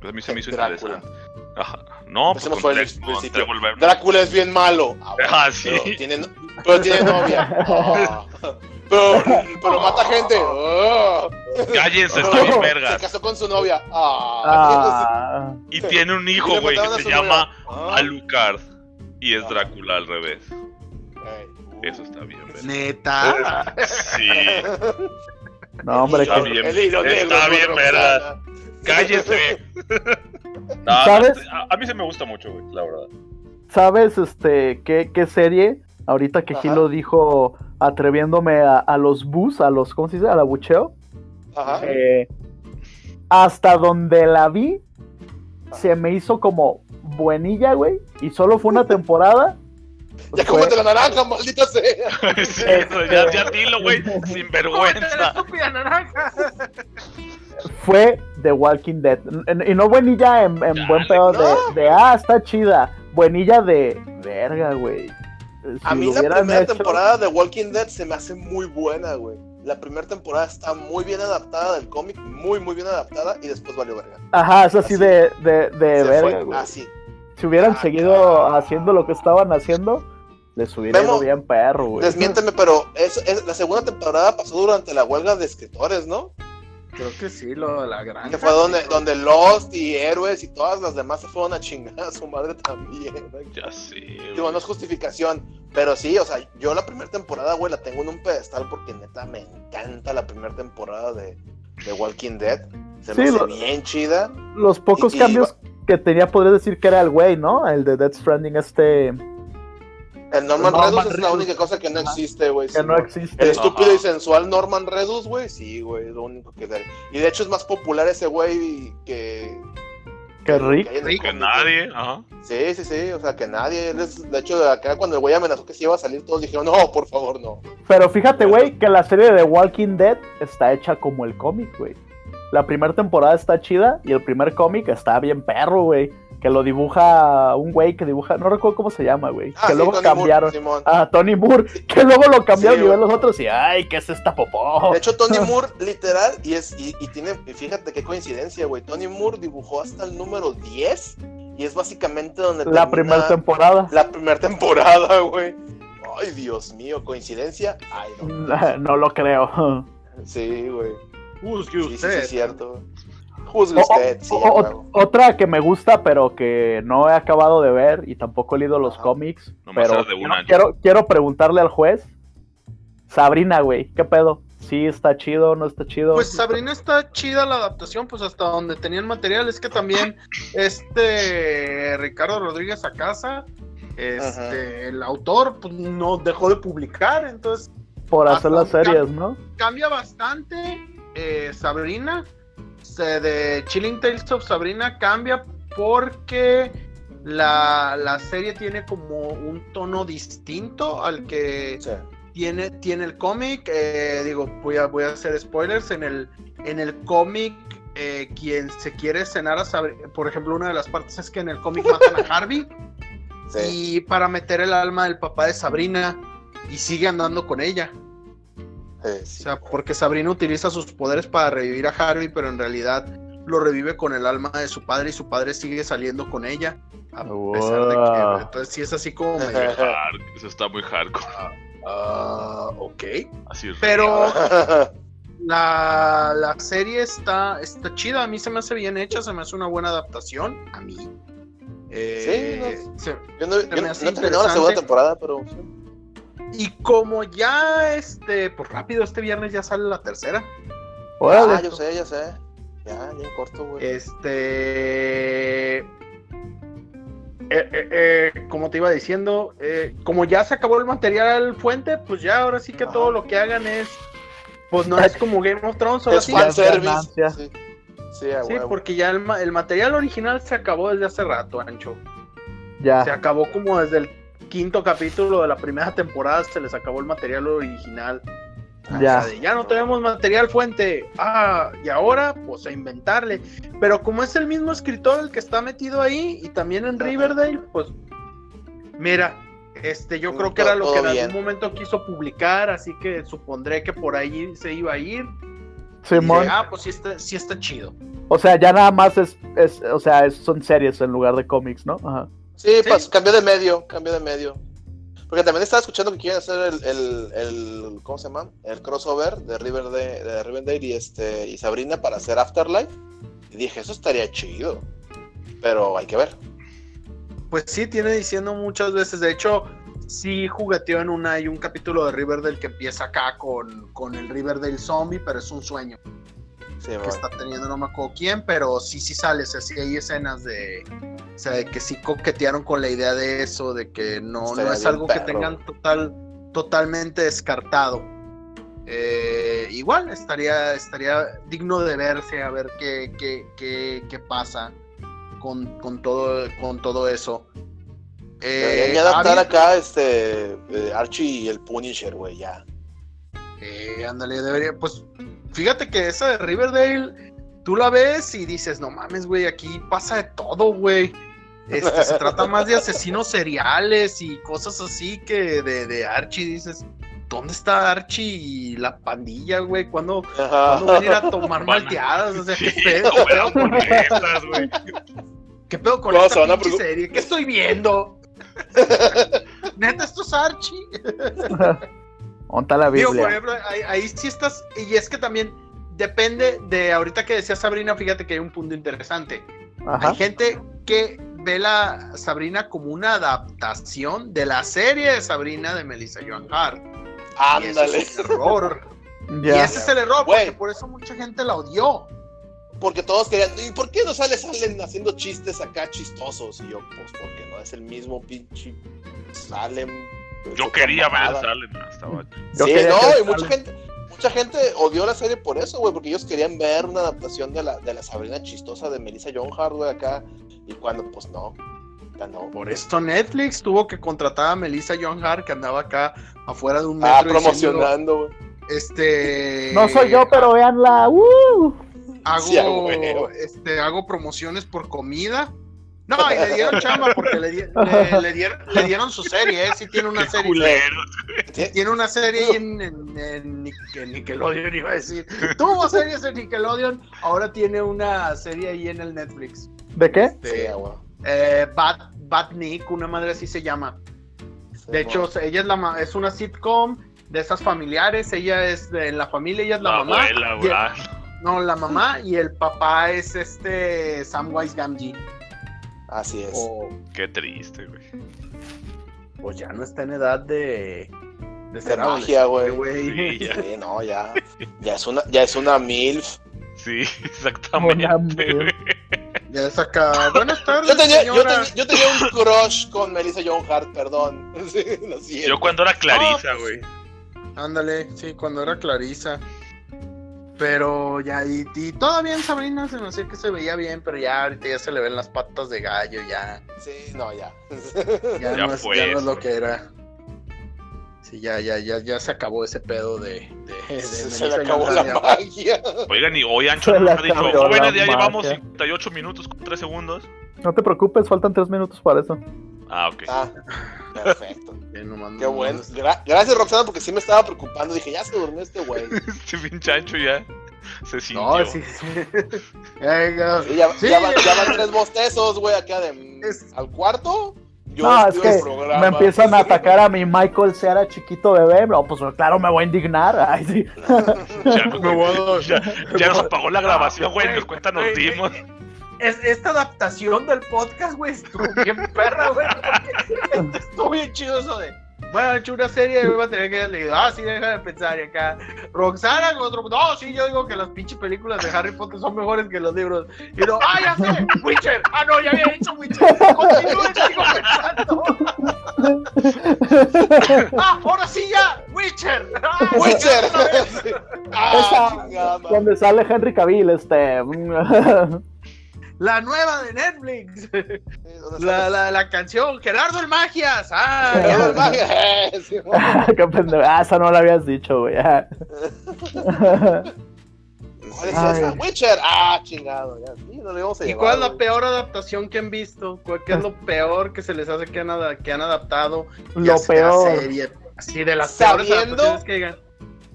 Pues a mí se me hizo interesante. No, pues con el principio. Drácula es bien malo. Ah, sí. Pero tiene, pero tiene novia. Ah. Pero, pero, mata gente. Oh. Cállense, está bien verga. Se casó con su novia. Ah. Y tiene un hijo, güey, que se llama Alucard. Y es Drácula al revés. Eso está bien, verga. Neta. Sí. No, hombre, está bien, está bien, verga. Cállese. ¿Sabes? A, mí se me gusta mucho, güey, la verdad. ¿Sabes este qué, qué serie? Ahorita que Gilo dijo atreviéndome a, los bus, a los, ¿cómo se dice? Al abucheo. Ajá. Eh, hasta donde la vi, se me hizo como buenilla, güey. Y solo fue una temporada. ya fue... cómete la naranja, maldita sea. sí, eso, ya, ya dilo, güey, sin vergüenza. naranja. Fue The Walking Dead. Y no buenilla en, buen pedo de, ah, está chida. Buenilla de verga, güey. a mí la primera temporada de Walking Dead se me hace muy buena, güey. la primera temporada está muy bien adaptada del cómic, muy, muy bien adaptada, y después valió verga. Ajá, es así, de, de, de verga, Así. Si hubieran ah, seguido haciendo lo que estaban haciendo, les hubiera ido bien perro, güey. Desmiénteme, pero es, la segunda temporada pasó durante la huelga de escritores, ¿no? Creo que sí, lo de la gran. Que fue donde, donde Lost y Héroes y todas las demás se fueron a chingar a su madre también. Ya sí. Digo, no es justificación, pero sí, o sea, yo la primera temporada, güey, la tengo en un pedestal porque neta me encanta la primera temporada de, de Walking Dead. Se me hace bien chida. Los pocos cambios que tenía, podría decir que era el güey, ¿no? El de Death Stranding, este. El Norman, Redus es la única cosa que no existe, güey. Que no existe. El estúpido y sensual Norman Redus, güey, sí, güey, es lo único que da. Y de hecho es más popular ese güey que. Que Rick. Que, nadie, ajá. Sí, sí, sí, o sea, que nadie. de hecho, acá cuando el güey amenazó que se iba a salir, todos dijeron, no, por favor, no. Pero fíjate, güey, que la serie de Walking Dead está hecha como el cómic, güey. La primera temporada está chida y el primer cómic está bien perro, güey que lo dibuja un güey que dibuja, no recuerdo cómo se llama, güey. Ah, que luego cambiaron. ah, Tony Moore, que luego lo cambiaron y ven los otros y ay, ¿qué es esta popó? De hecho, Tony Moore, literal, y es, y, tiene, fíjate qué coincidencia, güey. Tony Moore dibujó hasta el número 10 y es básicamente donde La primera temporada. La primera temporada, güey. Ay, Dios mío, coincidencia. Ay, no. no lo creo. Sí, güey. Usted. Sí, sí, es cierto usted, otra que me gusta, pero que no he acabado de ver y tampoco he leído los cómics. pero quiero, quiero preguntarle al juez. Sabrina, güey, ¿qué pedo? ¿Sí está chido no está chido? Pues Sabrina está chida la adaptación, pues hasta donde tenían material. Es que también este Ricardo Rodríguez Acasa, este, el autor, pues no dejó de publicar, entonces... Por hacer las series, ¿no? Cambia bastante eh, Sabrina de Chilling Tales of Sabrina cambia porque la, serie tiene como un tono distinto al que tiene, tiene el cómic. Eh, digo, voy a, voy a hacer spoilers. En el, en el cómic, eh, quien se quiere cenar a Sabrina, por ejemplo, una de las partes es que en el cómic matan a Harvey. Y para meter el alma del papá de Sabrina y sigue andando con ella. O sea, porque Sabrina utiliza sus poderes para revivir a Harvey, pero en realidad lo revive con el alma de su padre y su padre sigue saliendo con ella. A pesar de que. Entonces, sí es así como medio. Eso está muy hardcore. Ah, ok. Así es Pero. La, la, serie está, está chida, a mí se me hace bien hecha, se me hace una buena adaptación, a mí. Eh, sí, yo no, yo no he terminado la segunda temporada, pero... Y como ya, este, pues rápido, este viernes ya sale la tercera. Ah, yo sé, ya sé. Ya, ya corto, güey. Este. Eh, eh, eh, como te iba diciendo, como ya se acabó el material fuente, pues ya ahora sí que todo lo que hagan es. Pues no es como Game of Thrones, ahora sí. Sí, sí, sí porque ya el, el, material original se acabó desde hace rato, Ancho. Ya. Se acabó como desde el quinto capítulo de la primera temporada se les acabó el material original. Ya. ya no tenemos material fuente. Ah, y ahora, pues a inventarle. Pero como es el mismo escritor el que está metido ahí y también en Riverdale, pues mira, este, yo creo que era lo que en algún momento quiso publicar, así que supondré que por ahí se iba a ir. Simón. ah, pues sí está, sí está chido. O sea, ya nada más es, es o sea, son series en lugar de cómics, ¿no? Ajá. Sí, Pues, cambió de medio, cambió de medio. Porque también estaba escuchando que quieren hacer el, el, el ¿cómo se llama? El crossover de Riverdale, de Riverdale y este y Sabrina para hacer Afterlife. Y dije, eso estaría chido. Pero hay que ver. Pues sí, tiene diciendo muchas veces. De hecho, sí jugueteó en una y un capítulo de Riverdale que empieza acá con, con el Riverdale zombie, pero es un sueño que está teniendo, no me acuerdo quién, pero sí, sí sale, o sea, sí hay escenas de, o sea, de que sí coquetearon con la idea de eso, de que no, no es algo que tengan total, totalmente descartado. Eh, igual estaría, estaría digno de verse a ver qué, qué, qué, qué pasa con, con, todo, con todo eso. Eh, adaptar acá este eh, Archie y el Punisher, güey, ya. Eh, ándale, debería, pues fíjate que esa de Riverdale, tú la ves y dices, no mames, güey, aquí pasa de todo, güey. Este, se trata más de asesinos seriales y cosas así que de, de Archie dices, ¿dónde está Archie y la pandilla, güey? ¿Cuándo, van a ir a tomar malteadas? O sea, ¿qué pedo? güey? ¿Qué pedo con esta pinche serie? ¿Qué estoy viendo? Neta, esto es Archie. Monta la Biblia. Digo, por ejemplo, ahí, sí estás. Y es que también depende de. Ahorita que decía Sabrina, fíjate que hay un punto interesante. Hay gente que ve la Sabrina como una adaptación de la serie de Sabrina de Melissa Joan Hart. Ándale. Y ese es el error. Y ese es el error, porque por eso mucha gente la odió. Porque todos querían, ¿y por qué no sale, salen haciendo chistes acá chistosos? Y yo, pues porque no es el mismo pinche Salem. Yo quería ver Salem, estaba... Sí, no, y mucha gente, mucha gente odió la serie por eso, güey, porque ellos querían ver una adaptación de la, de la Sabrina chistosa de Melissa John Hart, güey, acá. Y cuando, pues no, no. Por esto Netflix tuvo que contratar a Melissa John Hart que andaba acá afuera de un metro. Ah, promocionando, Este. No soy yo, pero veanla. ¡Uh! Hago, este, hago promociones por comida. No, y le dieron chamba porque le, le, dieron, le dieron, su serie, ¿eh? Sí tiene una serie. tiene una serie en, en, Nickelodeon, iba a decir. Tuvo series en Nickelodeon, ahora tiene una serie ahí en el Netflix. ¿De qué? Este, eh, Bad, Bad Nick, una madre así se llama. De hecho, ella es, la, es una sitcom de esas familiares. Ella es de la familia, ella es la, mamá. no, la mamá y el papá es este Samwise Gamgee. Así es. Qué triste, güey. Pues ya no está en edad de. De ser magia, güey. Sí, no, ya. Ya es una, ya es una MILF. Sí, exactamente. Ya es acá. Buenas tardes. Yo tenía, yo tenía, yo tenía, un crush con Melissa John Hart, perdón. yo cuando era Clarisa, güey. ándale, sí, cuando era Clarisa. Pero ya, y, todavía en Sabrina se me hacía que se veía bien, pero ya ahorita ya se le ven las patas de gallo, ya. Sí, no, ya. Ya, no, es, ya no es lo que era. Sí, ya, ya, ya, ya se acabó ese pedo de. de, se, le acabó la magia. Oigan, y hoy Ancho nos ha dicho, jóvenes, ya llevamos 58 minutos con 3 segundos. No te preocupes, faltan 3 minutos para eso. Ah, ok. Ah, perfecto. Qué bueno. gracias, Roxana, porque sí me estaba preocupando. Dije, ya se durmió este güey. este pinche Ancho ya se sintió. No, sí, sí. ya, ya, van, ya, van, tres bostezos, güey, acá de, al cuarto no, es que me empiezan a atacar a mi Michael Seara chiquito bebé. No, pues claro, me voy a indignar. Ay, sí. ya, me ya, nos apagó la grabación, güey. Nos cuenta, nos dimos. Es, esta adaptación del podcast, güey, estuvo bien perra, güey. Estuvo bien chido eso de bueno, he hecho una serie, me iba a tener que haber leído. Ah, sí, deja de pensar. Y acá, Roxana, otro. No, sí, yo digo que las pinches películas de Harry Potter son mejores que los libros. Y no, ah, ya sé, Witcher. Ah, no, ya había dicho Witcher. Continúen, sigo pensando. ah, ahora sí ya, Witcher. Ah, Witcher. ah, donde sale Henry Cavill, este. la nueva de Netflix. la, la, la, canción, Gerardo el Magias. Ah, Gerardo el Magias. Qué pendejo. Ah, esa no la habías dicho, güey. Ah. ¿Cuál es esa? Witcher. Ah, chingado. Ya. Sí, no le vamos a ¿Y cuál es la peor adaptación que han visto? ¿Qué es lo peor que se les hace que han, que han adaptado? Lo peor. Serie, así de las Sabiendo que.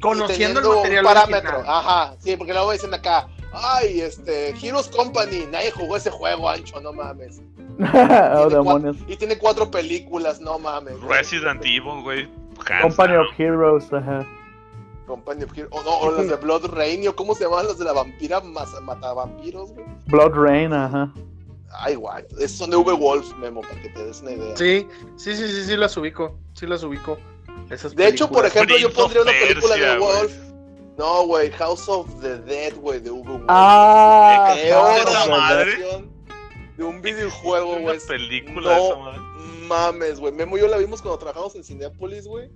Conociendo el material parámetro. Original. Ajá, sí, porque luego dicen acá Ay, este, Heroes Company, nadie jugó ese juego, Ancho, no mames. oh, demonios. y tiene cuatro películas, no mames. Resident Evil, güey. Company of Heroes, ajá. Company of Heroes. O, no, o los de Blood Rain, o cómo se llaman los de la vampira matavampiros, güey. Blood Rain, ajá. Ay, guay. Esos son de V-Wolf, Memo, para que te des una idea. Sí, sí, sí, sí, sí las ubico. Sí las ubico. Esas de hecho, por ejemplo, yo pondría una película de Wolf. No, güey, House of the Dead, güey, de Uwe Ah, esa madre. De un videojuego, güey. película no, esa madre. Mames, güey. Memo y yo la vimos cuando trabajamos en Cinepolis, güey.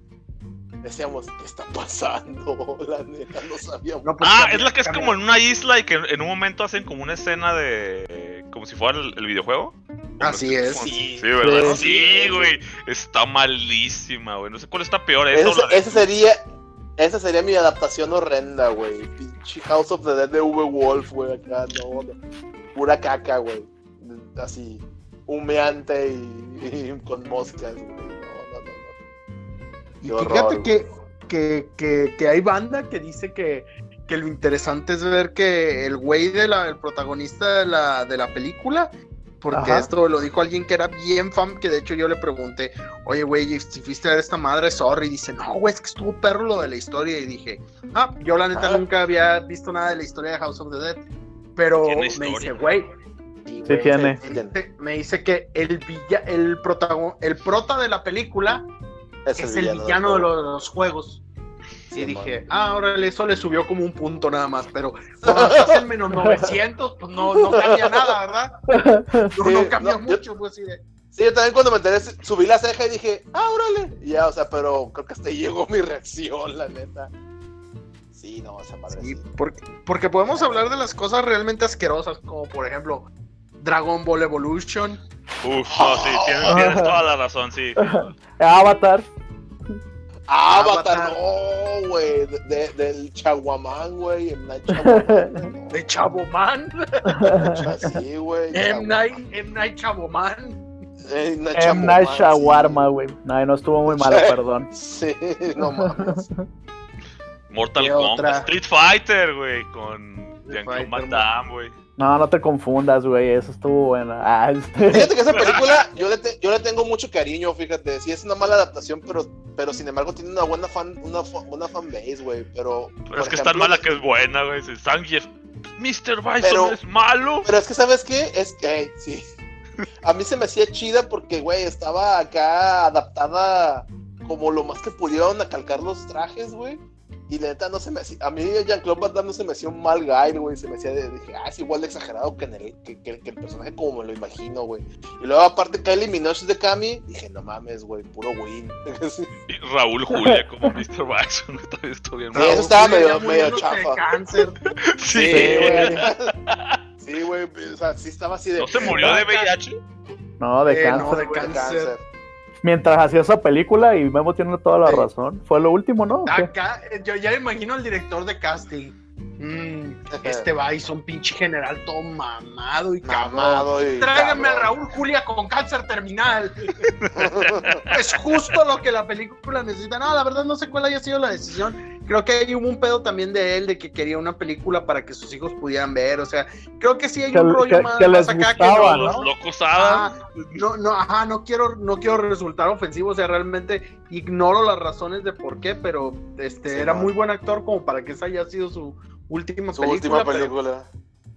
Decíamos, ¿qué está pasando? La neta, no sabíamos. Pues, ah, es la que es como en una isla y que en un momento hacen como una escena de. como si fuera el, videojuego. Así es. Sí, sí, ¿verdad? Sí, güey. Está malísima, güey. No sé cuál está peor. Esa, ese sería esa sería mi adaptación horrenda, güey. Pinche House of the Dead de V Wolf, güey, acá, no. Pura caca, güey. Así, humeante y, con moscas, güey. No, no, no, no. Y fíjate que, que, que, hay banda que dice que, que, lo interesante es ver que el güey del protagonista de la, de la película porque esto lo dijo alguien que era bien fan, que de hecho yo le pregunté, oye, güey, si fuiste a ver esta madre, sorry, y dice, no, güey, es que estuvo perro lo de la historia, y dije, ah, yo la neta nunca había visto nada de la historia de House of the Dead, pero me dice, güey, sí, tiene. Me dice que el, villa, el, el prota de la película es, el villano, de los juegos. Y dije, ah, órale, eso le subió como un punto nada más, pero cuando estás en menos 900, pues no, no cambia nada, ¿verdad? No, cambia mucho, pues sí. Sí, yo también cuando me enteré subí la ceja y dije, ah, órale. Y ya, o sea, pero creo que hasta llegó mi reacción, la neta. Sí, no, esa madre. Sí, Porque, porque podemos hablar de las cosas realmente asquerosas, como por ejemplo Dragon Ball Evolution. Uf, no, sí, tienes, tienes toda la razón, sí. Avatar. Avatar, no, güey. De, del Chaguamán, güey. M. Night Chaguamán. ¿De Chaboman? sí, güey. M. Night, M. Night Chaboman. M. Night Shawarma, güey. No, no estuvo muy malo, perdón. Sí, no mames. Mortal Kombat. Street Fighter, güey. Con Jean-Claude Van Damme, güey. No, no te confundas, güey, eso estuvo bueno. Ah, este. Fíjate que esa película yo le, yo le tengo mucho cariño, fíjate. Sí es una mala adaptación, pero, pero sin embargo tiene una buena fan, una, una fanbase, güey. Pero, pero es que es tan mala que es buena, güey. Zangief, Mr. Bison es malo. Pero es que, ¿sabes qué? Es que, sí. A mí se me hacía chida porque, güey, estaba acá adaptada como lo más que pudieron a calcar los trajes, güey. Y la neta no se me hacía. A mí Jean-Claude Van Damme no se me hacía un mal guy, güey. Se me hacía. De, dije, ah, es igual de exagerado que, en el, que, que, el personaje como me lo imagino, güey. Y luego, aparte, que eliminó de Cami, dije, no mames, güey, puro win. y Raúl Julia como Mr. Bison. Estoy bien. Sí, eso estaba medio, medio chafa. cáncer. sí, güey. Sí, güey. O sea, sí estaba así de. ¿No se murió de VIH? No, de cáncer. No, de cáncer mientras hacía esa película y Memo tiene toda la razón. Fue lo último, ¿no? Acá, yo ya imagino al director de casting. Mm, este Bison, pinche general, todo mamado y mamado. Tráigame a Raúl Julia con cáncer terminal. es justo lo que la película necesita. No, la verdad no sé cuál haya sido la decisión creo que hubo un pedo también de él de que quería una película para que sus hijos pudieran ver, o sea, creo que sí hay un rollo más, acá que no, ¿no? locos no, no, ajá, no quiero, no quiero resultar ofensivo, o sea, realmente ignoro las razones de por qué, pero este era muy buen actor como para que esa haya sido su última su película. Última película.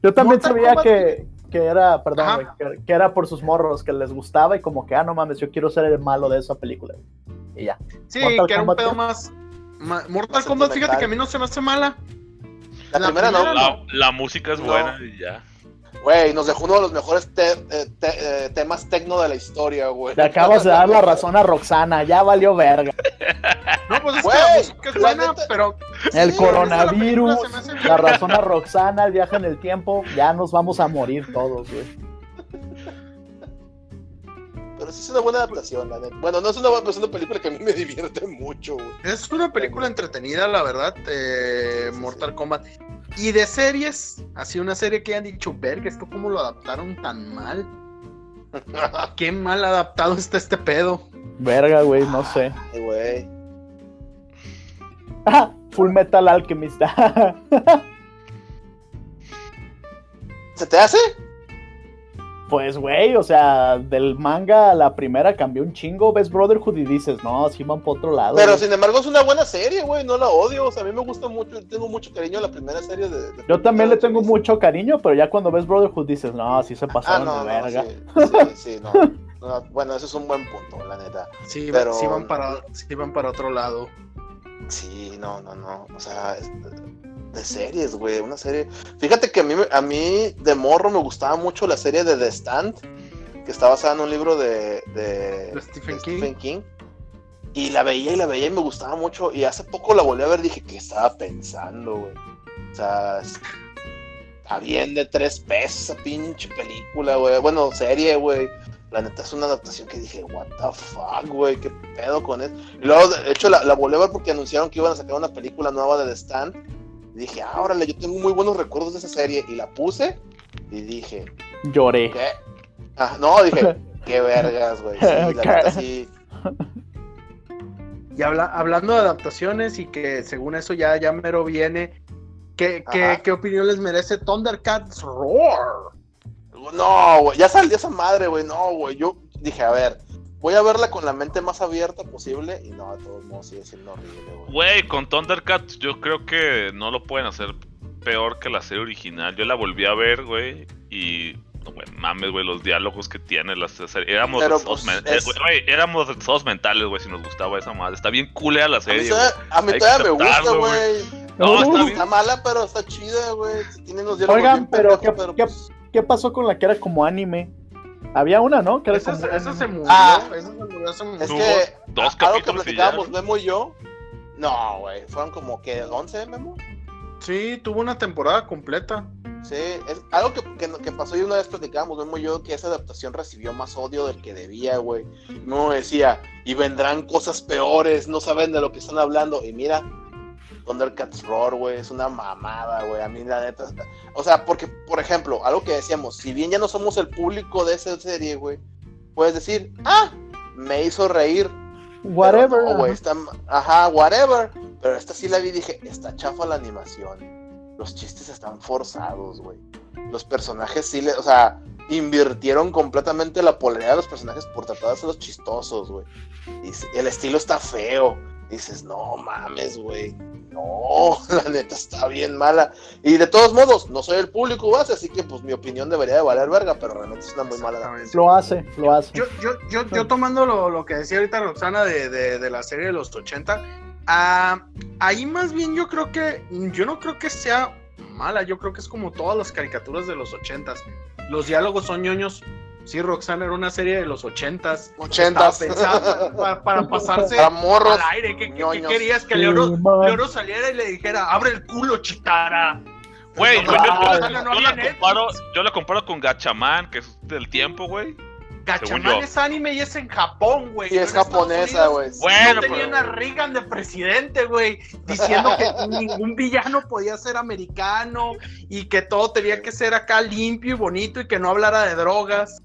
Yo también sabía que, que, era, perdón, que, era por sus morros, que les gustaba y como que, ah, no mames, yo quiero ser el malo de esa película. Y ya. Sí, que era un pedo más Mortal Kombat, fíjate que a mí no se me hace mala. La, primera, no. La, música es buena y ya. Güey, nos dejó uno de los mejores eh, eh, temas tecno de la historia, güey. Le acabas de dar la razón a Roxana, ya valió verga. No, pues es que la música es buena, pero. El coronavirus, la, razón a Roxana, el viaje en el tiempo, ya nos vamos a morir todos, güey. Pero sí es una buena adaptación, la Bueno, no es una, es una película que a mí me divierte mucho, güey. Es una película entretenida, la verdad, eh, Mortal Kombat. Y de series, así una serie que han dicho, verga, esto cómo lo adaptaron tan mal. Qué mal adaptado está este pedo. Verga, güey, no sé. Ay, güey. Full Metal Alchemist. ¿Se te hace? Pues, güey, o sea, del manga a la primera cambió un chingo. Ves Brotherhood y dices, no, así van por otro lado. Pero sin embargo, es una buena serie, güey, no la odio. O sea, a mí me gusta mucho, tengo mucho cariño a la primera serie de. Yo también le tengo mucho cariño, pero ya cuando ves Brotherhood dices, no, así se pasaron ah, de verga. Sí, sí, no. Bueno, eso es un buen punto, la neta. Sí, pero... sí, van para, sí van para otro lado. Sí, no, no, no. O sea, de series, güey, una serie. Fíjate que a mí, a mí de morro me gustaba mucho la serie de The Stand, que está basada en un libro de, de, Stephen, King. Y la veía y la veía y me gustaba mucho. Y hace poco la volví a ver dije, ¿qué estaba pensando, güey? O sea, está bien de tres pesos esa pinche película, güey. Bueno, serie, güey. La neta es una adaptación que dije, what the fuck, güey, qué pedo con eso. Y luego, de hecho, la, la volví a ver porque anunciaron que iban a sacar una película nueva de The Stand dije, ah, órale, yo tengo muy buenos recuerdos de esa serie. Y la puse y dije. Lloré. ¿Qué? Ah, no, dije, qué vergas, güey. Sí, la neta sí. Y habla, hablando de adaptaciones y que según eso ya, ya mero viene, ¿qué, qué, opinión les merece Thundercats Roar? No, güey, ya salió esa madre, güey, no, güey, yo dije, a ver, voy a verla con la mente más abierta posible y no, de todos modos sigue siendo horrible, güey. Güey, con Thundercats yo creo que no lo pueden hacer peor que la serie original. Yo la volví a ver, güey, y no, güey, mames, güey, los diálogos que tiene la serie. Éramos pues, eh, éramos mentales, güey, si nos gustaba esa madre. Está bien culea la serie. A mí, todavía, me gusta, güey. No, está, mala, pero está chida, güey. Tiene los diálogos Oigan, pero, ¿qué, pues ¿qué, pasó con la que era como anime? Había una, ¿no? Que era eso, como... eso se murió. Ah, eso se murió, se murió. Es que dos algo que platicábamos Memo y yo. No, güey. Fueron como que 11, Memo. Sí, tuvo una temporada completa. Sí, es algo que, que, pasó y una vez platicábamos, vemos yo que esa adaptación recibió más odio del que debía, güey. No decía, y vendrán cosas peores, no saben de lo que están hablando. Y mira, Thundercats Roar, güey, es una mamada, güey. A mí la neta. O sea, porque, por ejemplo, algo que decíamos, si bien ya no somos el público de esa serie, güey, puedes decir, ah, me hizo reír. Whatever. está, ajá, whatever. Pero esta sí la vi y dije, está chafa la animación los chistes están forzados, güey. Los personajes sí le, o sea, invirtieron completamente la polaridad de los personajes por tratar de hacerlos chistosos, güey. Y el estilo está feo. Dices, no mames, güey. No, la neta está bien mala. Y de todos modos, no soy el público base, así que pues mi opinión debería de valer verga, pero realmente es una muy mala. Lo hace, lo hace. Yo, yo, yo, yo tomando lo, lo, que decía ahorita Roxana de, de, de la serie de los 80, Ah, ahí más bien yo creo que, yo no creo que sea mala, yo creo que es como todas las caricaturas de los ochentas. Los diálogos son ñoños. Sí, Roxana era una serie de los ochentas. Ochentas. Para, para, pasarse al aire. ¿Qué, querías? Que Leoro, saliera y le dijera, abre el culo, chitara. Güey, yo, yo, yo, la comparo con Gachaman, que es del tiempo, güey. Gachaman es anime y es en Japón, güey. Y es japonesa, güey. Bueno, no tenían a Reagan de presidente, güey, diciendo que ningún villano podía ser americano y que todo tenía que ser acá limpio y bonito y que no brave. de drogas.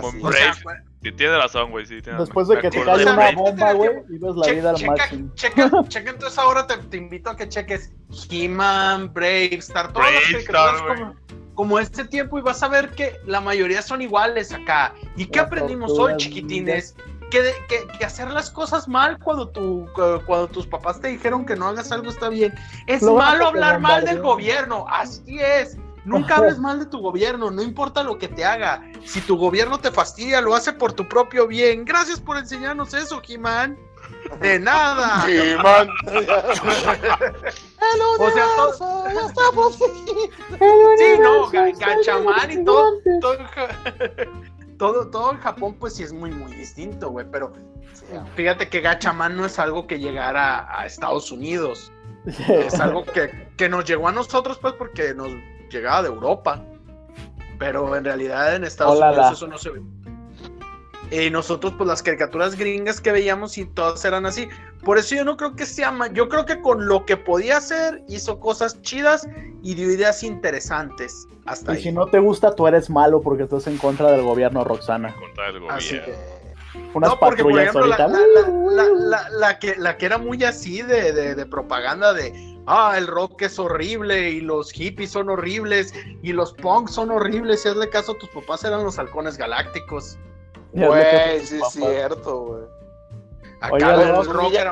Como en Brave. Sí, tiene razón, güey. Sí, Después de que te cae una bomba, güey, y ves la vida al máximo. Checa, checa, entonces ahora te, te, invito a que cheques He-Man, Brave Star, todas las que como como este tiempo y vas a ver que la mayoría son iguales acá. ¿Y qué aprendimos hoy, chiquitines? Que, que, hacer las cosas mal cuando, tu, cuando tus papás te dijeron que no hagas algo está bien. Es malo hablar mal del gobierno, así es. Nunca hables mal de tu gobierno, no importa lo que te haga. Si tu gobierno te fastidia, lo hace por tu propio bien. Gracias por enseñarnos eso, Jimán. De nada. Jimán. o sea, todo... Sí, no, Gachamán y todo, todo, todo, en Japón, pues sí es muy, muy distinto, güey. Pero fíjate que Gachamán no es algo que llegara a Estados Unidos. Es algo que, que nos llegó a nosotros, pues, porque nos llegaba de Europa. Pero en realidad en Estados Unidos eso no se ve. Y nosotros, pues las caricaturas gringas que veíamos y todas eran así. Por eso yo no creo que sea Yo creo que con lo que podía hacer, hizo cosas chidas y dio ideas interesantes. Hasta y si no te gusta, tú eres malo porque estás en contra del gobierno, Roxana. En contra del gobierno. Así que... Unas no, porque, por ejemplo, la, la, la, que, la que era muy así de, de, de propaganda de ah, el rock es horrible y los hippies son horribles y los punks son horribles. Si hazle caso, tus papás eran los halcones galácticos. Güey, sí es cierto, güey. Acá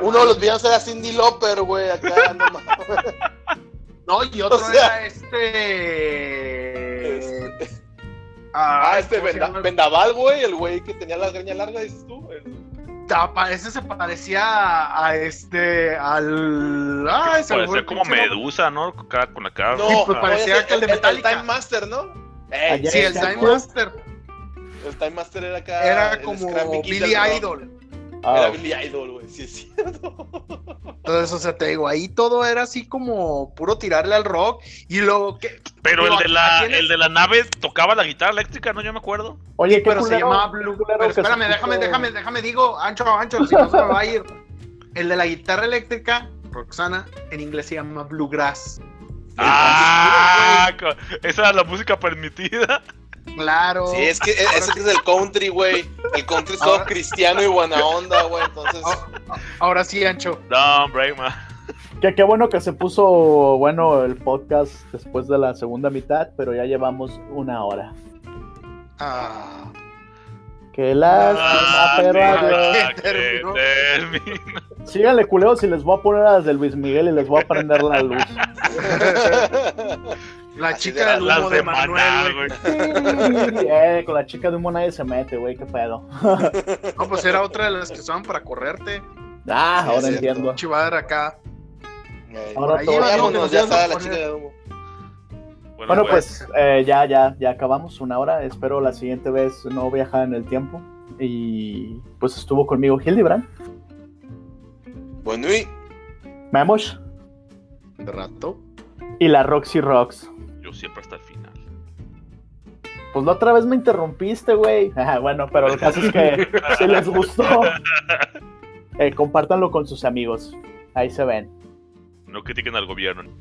uno de los villanos era Cindy Lauper, güey, acá no No, y otro era este. este... Ah, este Vendaval, güey, el güey que tenía la greña larga, dices tú. Ese se parecía a este, al... Ah, ese parecía como Medusa, ¿no? Con la cara. No, pues parecía que el de Metallica. El Time Master, ¿no? sí, el Time Master. El Time Master era acá. Era como Billy Idol. Ah, era Billy Idol, güey, sí es cierto. Entonces, o sea, te digo, ahí todo era así como puro tirarle al rock. Y luego que. Pero el de la, el de la nave tocaba la guitarra eléctrica, ¿no? Yo me acuerdo. Oye, pero se llamaba Blue. Pero espérame, déjame, déjame, déjame, digo, ancho, ancho, si no se me va a ir. El de la guitarra eléctrica, Roxana, en inglés se llama Bluegrass. Ah, esa era la música permitida. Claro. Sí, es que ese es el country, güey. El country es todo cristiano y buena onda, güey. Entonces. Ahora sí, Ancho. No, Brayma. Que qué bueno que se puso bueno el podcast después de la segunda mitad, pero ya llevamos una hora. Ah. Qué lástima, ah, pero Síganle culeos si les voy a poner a las de Luis Miguel y les voy a prender la luz. La chica del humo de, Manuel, eh, con la chica de humo nadie se mete, güey, qué pedo. no, pues era otra de las que usaban para correrte. Ah, ahora entiendo. Chivadra acá. ahora todo. ya está la chica de humo. Bueno, pues, pues eh, ya, ya, ya acabamos una hora. Espero la siguiente vez no viajar en el tiempo. Y pues estuvo conmigo Hildebrand. Bueno, y. Memos. De rato. Y la Roxy Rocks. Siempre hasta el final. Pues la otra vez me interrumpiste, güey. Bueno, pero el caso es que si les gustó, eh, compártanlo con sus amigos. Ahí se ven. No critiquen al gobierno.